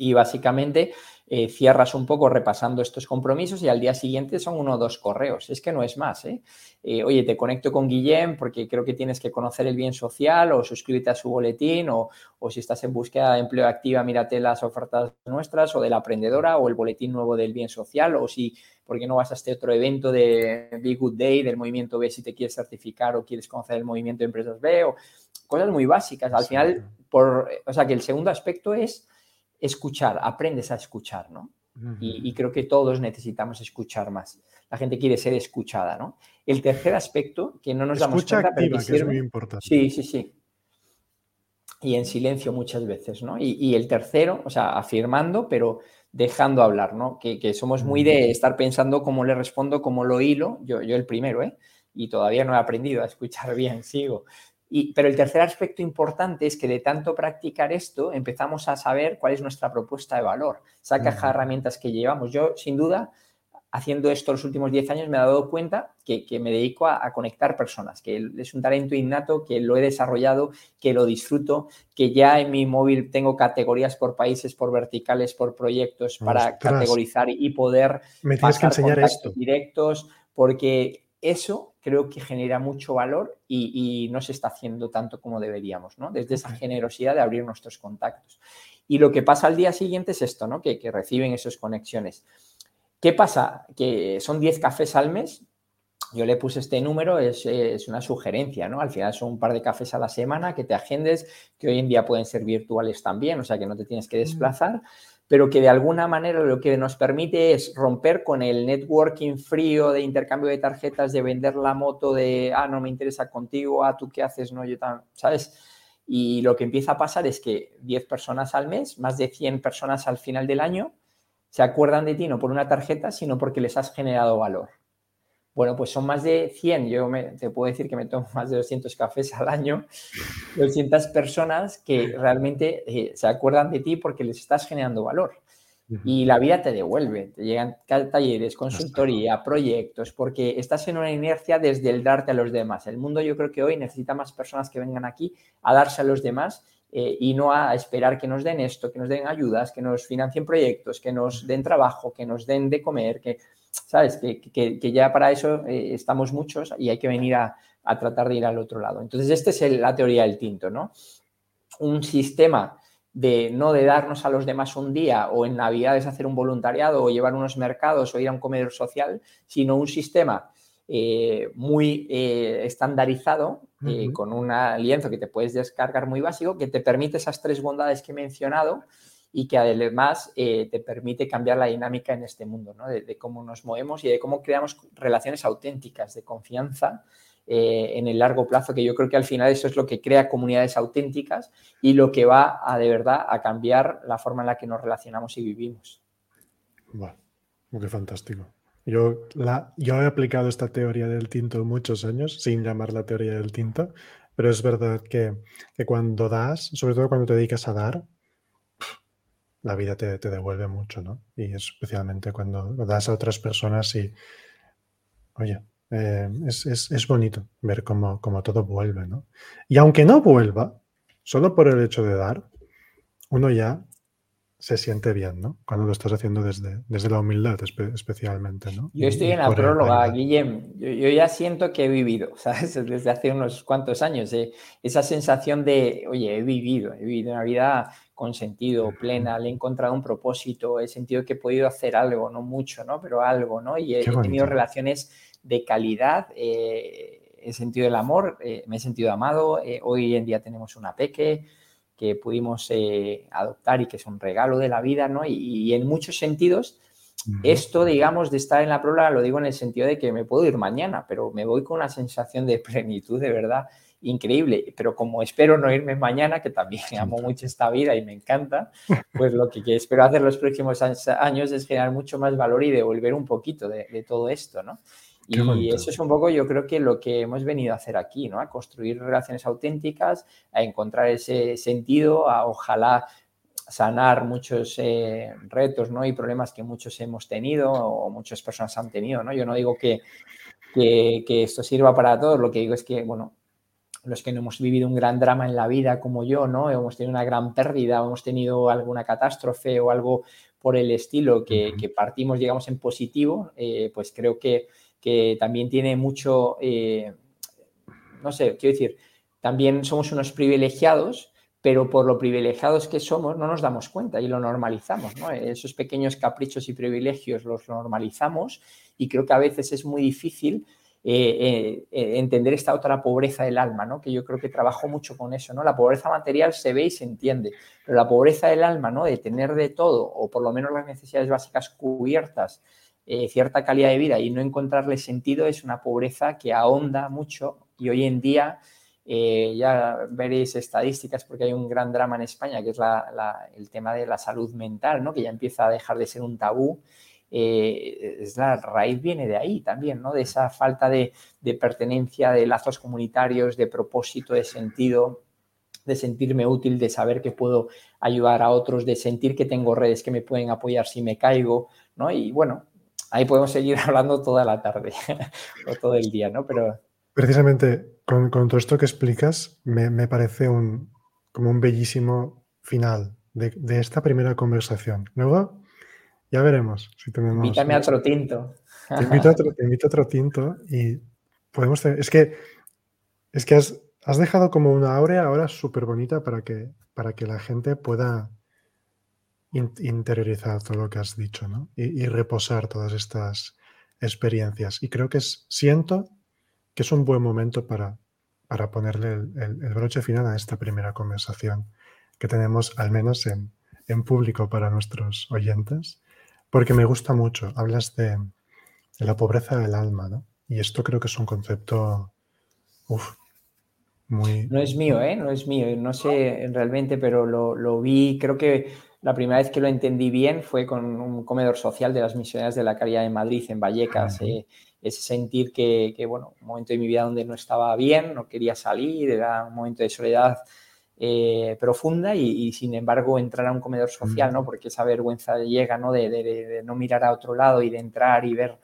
Y básicamente eh, cierras un poco repasando estos compromisos y al día siguiente son uno o dos correos. Es que no es más. ¿eh? Eh, oye, te conecto con Guillem porque creo que tienes que conocer el bien social o suscríbete a su boletín o, o, si estás en búsqueda de empleo activa, mírate las ofertas nuestras o de la aprendedora o el boletín nuevo del bien social o si, ¿por qué no vas a este otro evento de Big Good Day del movimiento B si te quieres certificar o quieres conocer el movimiento de empresas B? O, cosas muy básicas. Al final, por, o sea, que el segundo aspecto es escuchar, aprendes a escuchar, ¿no? y, creo que todos necesitamos escuchar más. La gente quiere ser escuchada, ¿no? El tercer aspecto, que no nos damos cuenta, pero que, es muy importante. Sí, sí, sí. Y en silencio muchas veces, ¿no? Y, el tercero, o sea, afirmando, pero dejando hablar, ¿no? Que, somos muy de estar pensando cómo le respondo, cómo lo hilo, yo, yo el primero, ¿eh? Y todavía no he aprendido a escuchar bien, sigo pero el tercer aspecto importante es que de tanto practicar esto empezamos a saber cuál es nuestra propuesta de valor, esa caja de herramientas que llevamos. Yo, sin duda, haciendo esto los últimos 10 años me he dado cuenta que, me dedico a, conectar personas, que es un talento innato, que lo he desarrollado, que lo disfruto, que ya en mi móvil tengo categorías por países, por verticales, por proyectos para categorizar y poder me tienes que enseñar esto. directos, porque eso creo que genera mucho valor y, no se está haciendo tanto como deberíamos, ¿no? Desde esa generosidad de abrir nuestros contactos. Y lo que pasa al día siguiente es esto, ¿no? Que, reciben esas conexiones. ¿Qué pasa? Que son 10 cafés al mes. Yo le puse este número, es, es, una sugerencia, ¿no? Al final son un par de cafés a la semana que te agendes, que hoy en día pueden ser virtuales también, o sea que no te tienes que mm. Pero que de alguna manera lo que nos permite es romper con el networking frío de intercambio de tarjetas, de vender la moto, de, ah, no me interesa contigo, ah, tú qué haces, no, yo también, ¿sabes? Y lo que empieza a pasar es que 10 personas al mes, más de 100 personas al final del año, se acuerdan de ti no por una tarjeta, sino porque les has generado valor. Bueno, pues son más de 100. Yo te puedo decir que me tomo más de 200 cafés al año. 200 personas que realmente eh, se acuerdan de ti porque les estás generando valor. y la vida te devuelve. Te llegan talleres, consultoría, proyectos, porque estás en una inercia desde el darte a los demás. El mundo yo creo que hoy necesita más personas que vengan aquí a darse a los demás eh, y no a esperar que nos den esto, que nos den ayudas, que nos financien proyectos, que nos den trabajo, que nos den de comer, que, ¿sabes? Que, ya para eso eh, estamos muchos y hay que venir a, a, tratar de ir al otro lado. Entonces, esta es la teoría del tinto, ¿no? Un sistema de no de darnos a los demás un día o en Navidades hacer un voluntariado o llevar unos mercados o ir a un comedor social, sino un sistema eh, muy eh, estandarizado eh, con un lienzo que te puedes descargar muy básico que te permite esas tres bondades que he mencionado y que además te permite cambiar la dinámica en este mundo, ¿no? de, cómo nos movemos y de cómo creamos relaciones auténticas de confianza eh, en el largo plazo, que yo creo que al final eso es lo que crea comunidades auténticas y lo que va a de verdad a cambiar la forma en la que nos relacionamos y vivimos. Bueno, qué fantástico. Yo, la, yo he aplicado esta teoría del tinto muchos años, sin llamar la teoría del tinto, pero es verdad que, cuando das, sobre todo cuando te dedicas a dar, la vida te, te, devuelve mucho, ¿no? Y especialmente cuando das a otras personas y, oye, eh, es, bonito ver cómo, todo vuelve, ¿no? Y aunque no vuelva, solo por el hecho de dar, uno ya se siente bien, ¿no? Cuando lo estás haciendo desde, desde la humildad especialmente, ¿no? Yo estoy en la próloga, Guillem. Yo, ya siento que he vivido, ¿sabes? Desde hace unos cuantos años. ¿eh? Esa sensación de, oye, he vivido, he vivido una vida con sentido, plena, le he encontrado un propósito, he sentido que he podido hacer algo, no mucho, ¿no? Pero algo, ¿no? Y he tenido relaciones de calidad, eh, he sentido el amor, eh, me he sentido amado. Eh, hoy en día tenemos una peque que pudimos adoptar y que es un regalo de la vida, ¿no? Y, en muchos sentidos, esto, digamos, de estar en la prueba, lo digo en el sentido de que me puedo ir mañana, pero me voy con una sensación de plenitud, de verdad, increíble. Pero como espero no irme mañana, que también amo mucho esta vida y me encanta, pues lo que, espero hacer los próximos años es generar mucho más valor y devolver un poquito de, de todo esto, ¿no? Y eso es un poco, yo creo que lo que hemos venido a hacer aquí, ¿no? A construir relaciones auténticas, a encontrar ese sentido, a ojalá sanar muchos eh, retos, ¿no? Y problemas que muchos hemos tenido o muchas personas han tenido, ¿no? Yo no digo que, que, que esto sirva para todos, lo que digo es que, bueno, los que no hemos vivido un gran drama en la vida como yo, ¿no? Hemos tenido una gran pérdida, hemos tenido alguna catástrofe o algo por el estilo que, que partimos, digamos, en positivo, eh, pues creo que que también tiene mucho, eh, no sé, quiero decir, también somos unos privilegiados, pero por lo privilegiados que somos no nos damos cuenta y lo normalizamos, ¿no? Esos pequeños caprichos y privilegios los normalizamos y creo que a veces es muy difícil eh, eh, entender esta otra pobreza del alma, ¿no? Que yo creo que trabajo mucho con eso, ¿no? La pobreza material se ve y se entiende, pero la pobreza del alma, ¿no? De tener de todo, o por lo menos las necesidades básicas cubiertas, eh, cierta calidad de vida y no encontrarle sentido es una pobreza que ahonda mucho y hoy en día ya veréis estadísticas porque hay un gran drama en España que es el tema de la salud mental, ¿no? que ya empieza a dejar de ser un tabú. Eh, es la raíz viene de ahí también, ¿no? de esa falta de, de pertenencia, de lazos comunitarios, de propósito, de sentido, de sentirme útil, de saber que puedo ayudar a otros, de sentir que tengo redes que me pueden apoyar si me caigo, ¿no? Y bueno, ahí podemos seguir hablando toda la tarde o todo el día, ¿no? Pero... Precisamente con, todo esto que explicas, me, parece un, como un bellísimo final de, esta primera conversación. Luego ya veremos si tenemos... Invítame a otro tinto. Te invito a otro, invito a otro tinto y podemos tener... Es que, es que has, has dejado como una aurea ahora súper bonita para que, para que la gente pueda interiorizar todo lo que has dicho ¿no? y, reposar todas estas experiencias. Y creo que es, siento que es un buen momento para, para ponerle el, broche final a esta primera conversación que tenemos, al menos en, en público para nuestros oyentes, porque me gusta mucho. Hablas de, la pobreza del alma, ¿no? Y esto creo que es un concepto muy... No es mío, ¿eh? No es mío. No sé realmente, pero lo, lo vi, creo que la primera vez que lo entendí bien fue con un comedor social de las misioneras de la Caridad de Madrid, en Vallecas. Eh, ese sentir que, bueno, un momento de mi vida donde no estaba bien, no quería salir, era un momento de soledad eh, profunda y, sin embargo entrar a un comedor social, ¿no? Porque esa vergüenza llega, ¿no? De, no mirar a otro lado y de entrar y ver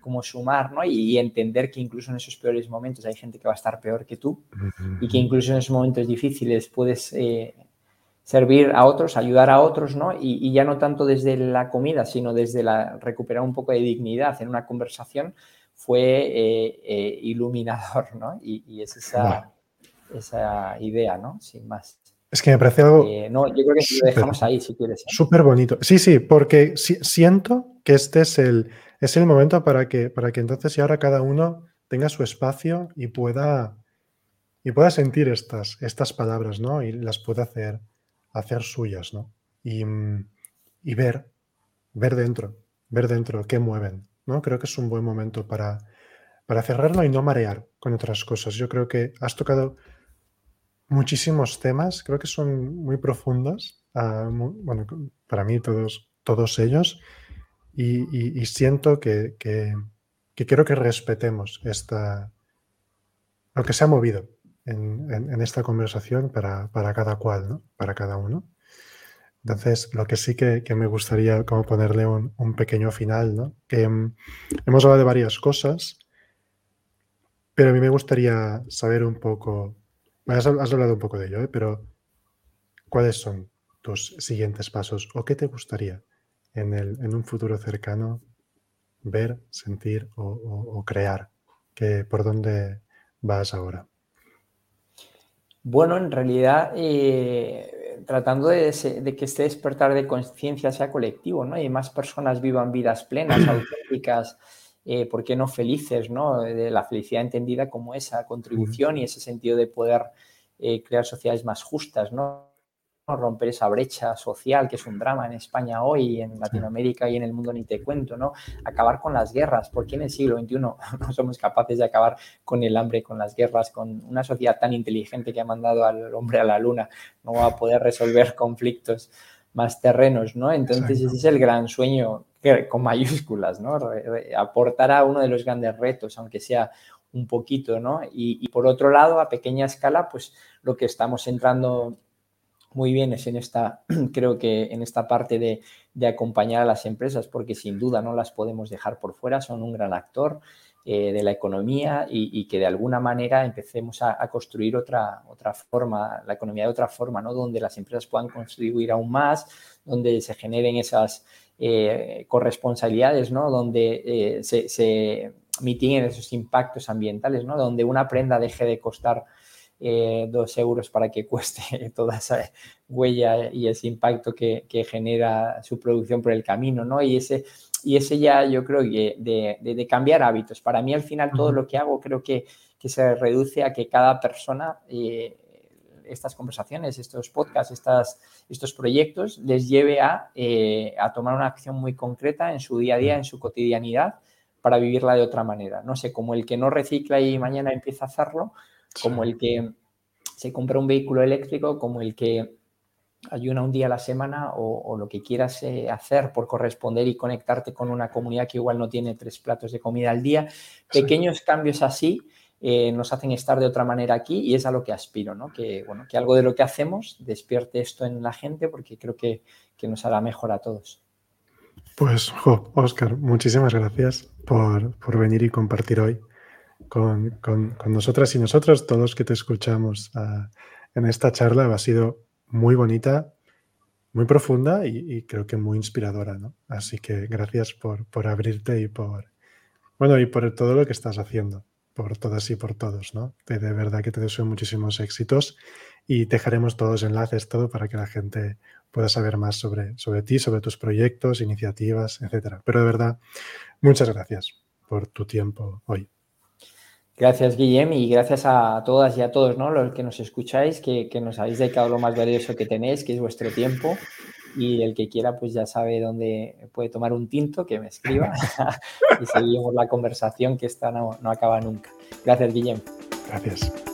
cómo sumar, ¿no? Y, entender que incluso en esos peores momentos hay gente que va a estar peor que tú y que incluso en esos momentos difíciles puedes eh, servir a otros, ayudar a otros, ¿no? Y, ya no tanto desde la comida, sino desde la recuperar un poco de dignidad en una conversación fue eh, iluminador, ¿no? Y, es esa esa idea, ¿no? Sin más. Es que me parece algo. Eh, no, yo creo que lo dejamos ahí si quieres. ¿eh? Súper bonito. Sí, sí, porque siento que este es el, es el momento para que, para que entonces y ahora cada uno tenga su espacio y pueda, y pueda sentir estas, estas palabras, ¿no? Y las pueda hacer, hacer suyas, ¿no? Y, y ver, ver dentro, ver dentro qué mueven, ¿no? Creo que es un buen momento para, para cerrarlo y no marear con otras cosas. Yo creo que has tocado muchísimos temas, creo que son muy profundos, ah, bueno, para mí todos, todos ellos, y, siento que, que, quiero que respetemos esta, lo que se ha movido en, esta conversación para, cada cual, ¿no? para cada uno. Entonces, lo que sí que, me gustaría como ponerle un, pequeño final, ¿no? que mm, hemos hablado de varias cosas, pero a mí me gustaría saber un poco Has, hablado un poco de ello, ¿eh? pero ¿cuáles son tus siguientes pasos o qué te gustaría en, el, en un futuro cercano ver, sentir o, crear? Que, ¿Por dónde vas ahora? Bueno, en realidad, eh, tratando de, que este despertar de conciencia sea colectivo, ¿no? Y más personas vivan vidas plenas, auténticas, eh, ¿por qué no felices, ¿no? De la felicidad entendida como esa contribución y ese sentido de poder eh, crear sociedades más justas, ¿no? romper esa brecha social que es un drama en España hoy, en Latinoamérica y en el mundo ni te cuento, ¿no? Acabar con las guerras, porque en el siglo XXI no somos capaces de acabar con el hambre, con las guerras, con una sociedad tan inteligente que ha mandado al hombre a la luna, no va a poder resolver conflictos más terrenos, ¿no? Entonces ese es el gran sueño con mayúsculas, ¿no? A uno de los grandes retos, aunque sea un poquito, ¿no? Y, por otro lado, a pequeña escala, pues lo que estamos entrando muy bien es en esta, creo que en esta parte de, acompañar a las empresas, porque sin duda no las podemos dejar por fuera, son un gran actor eh, de la economía y, que de alguna manera empecemos a, construir otra, otra forma, la economía de otra forma, ¿no? Donde las empresas puedan contribuir aún más, donde se generen esas eh, corresponsabilidades, ¿no? Donde eh, se, mitiguen esos impactos ambientales, ¿no? Donde una prenda deje de costar eh, dos euros para que cueste toda esa huella y ese impacto que, genera su producción por el camino, ¿no? Y ese, y ese ya yo creo que de, cambiar hábitos. Para mí al final todo lo que hago creo que, se reduce a que cada persona estas conversaciones, estos podcasts, estas, estos proyectos les lleve eh, a, tomar una acción muy concreta en su día a día, en su cotidianidad, para vivirla de otra manera. No sé, como el que no recicla y mañana empieza a hacerlo, como el que se compra un vehículo eléctrico, como el que ayuna un día a la semana o, lo que quieras eh, hacer por corresponder y conectarte con una comunidad que igual no tiene tres platos de comida al día. Pequeños cambios así eh, nos hacen estar de otra manera aquí y es a lo que aspiro, ¿no? Que, bueno, que algo de lo que hacemos despierte esto en la gente porque creo que, nos hará mejor a todos. Pues, Oscar, muchísimas gracias por, venir y compartir hoy con, nosotras y nosotros, todos que te escuchamos ah, en esta charla. Ha sido muy bonita, muy profunda y, creo que muy inspiradora, ¿no? Así que gracias por, por abrirte y por, bueno, y por todo lo que estás haciendo por todas y por todos, ¿no? De, verdad que te deseo muchísimos éxitos y dejaremos todos los enlaces, todo para que la gente pueda saber más sobre, sobre ti, sobre tus proyectos, iniciativas, etcétera. Pero de verdad, muchas gracias por tu tiempo hoy. Gracias, Guillem, y gracias a todas y a todos, ¿no? Los que nos escucháis, que, que nos habéis dedicado lo más valioso que tenéis, que es vuestro tiempo y el que quiera pues ya sabe dónde puede tomar un tinto, que me escriba y seguimos la conversación que esta no, no acaba nunca. Gracias, Guillem. Gracias.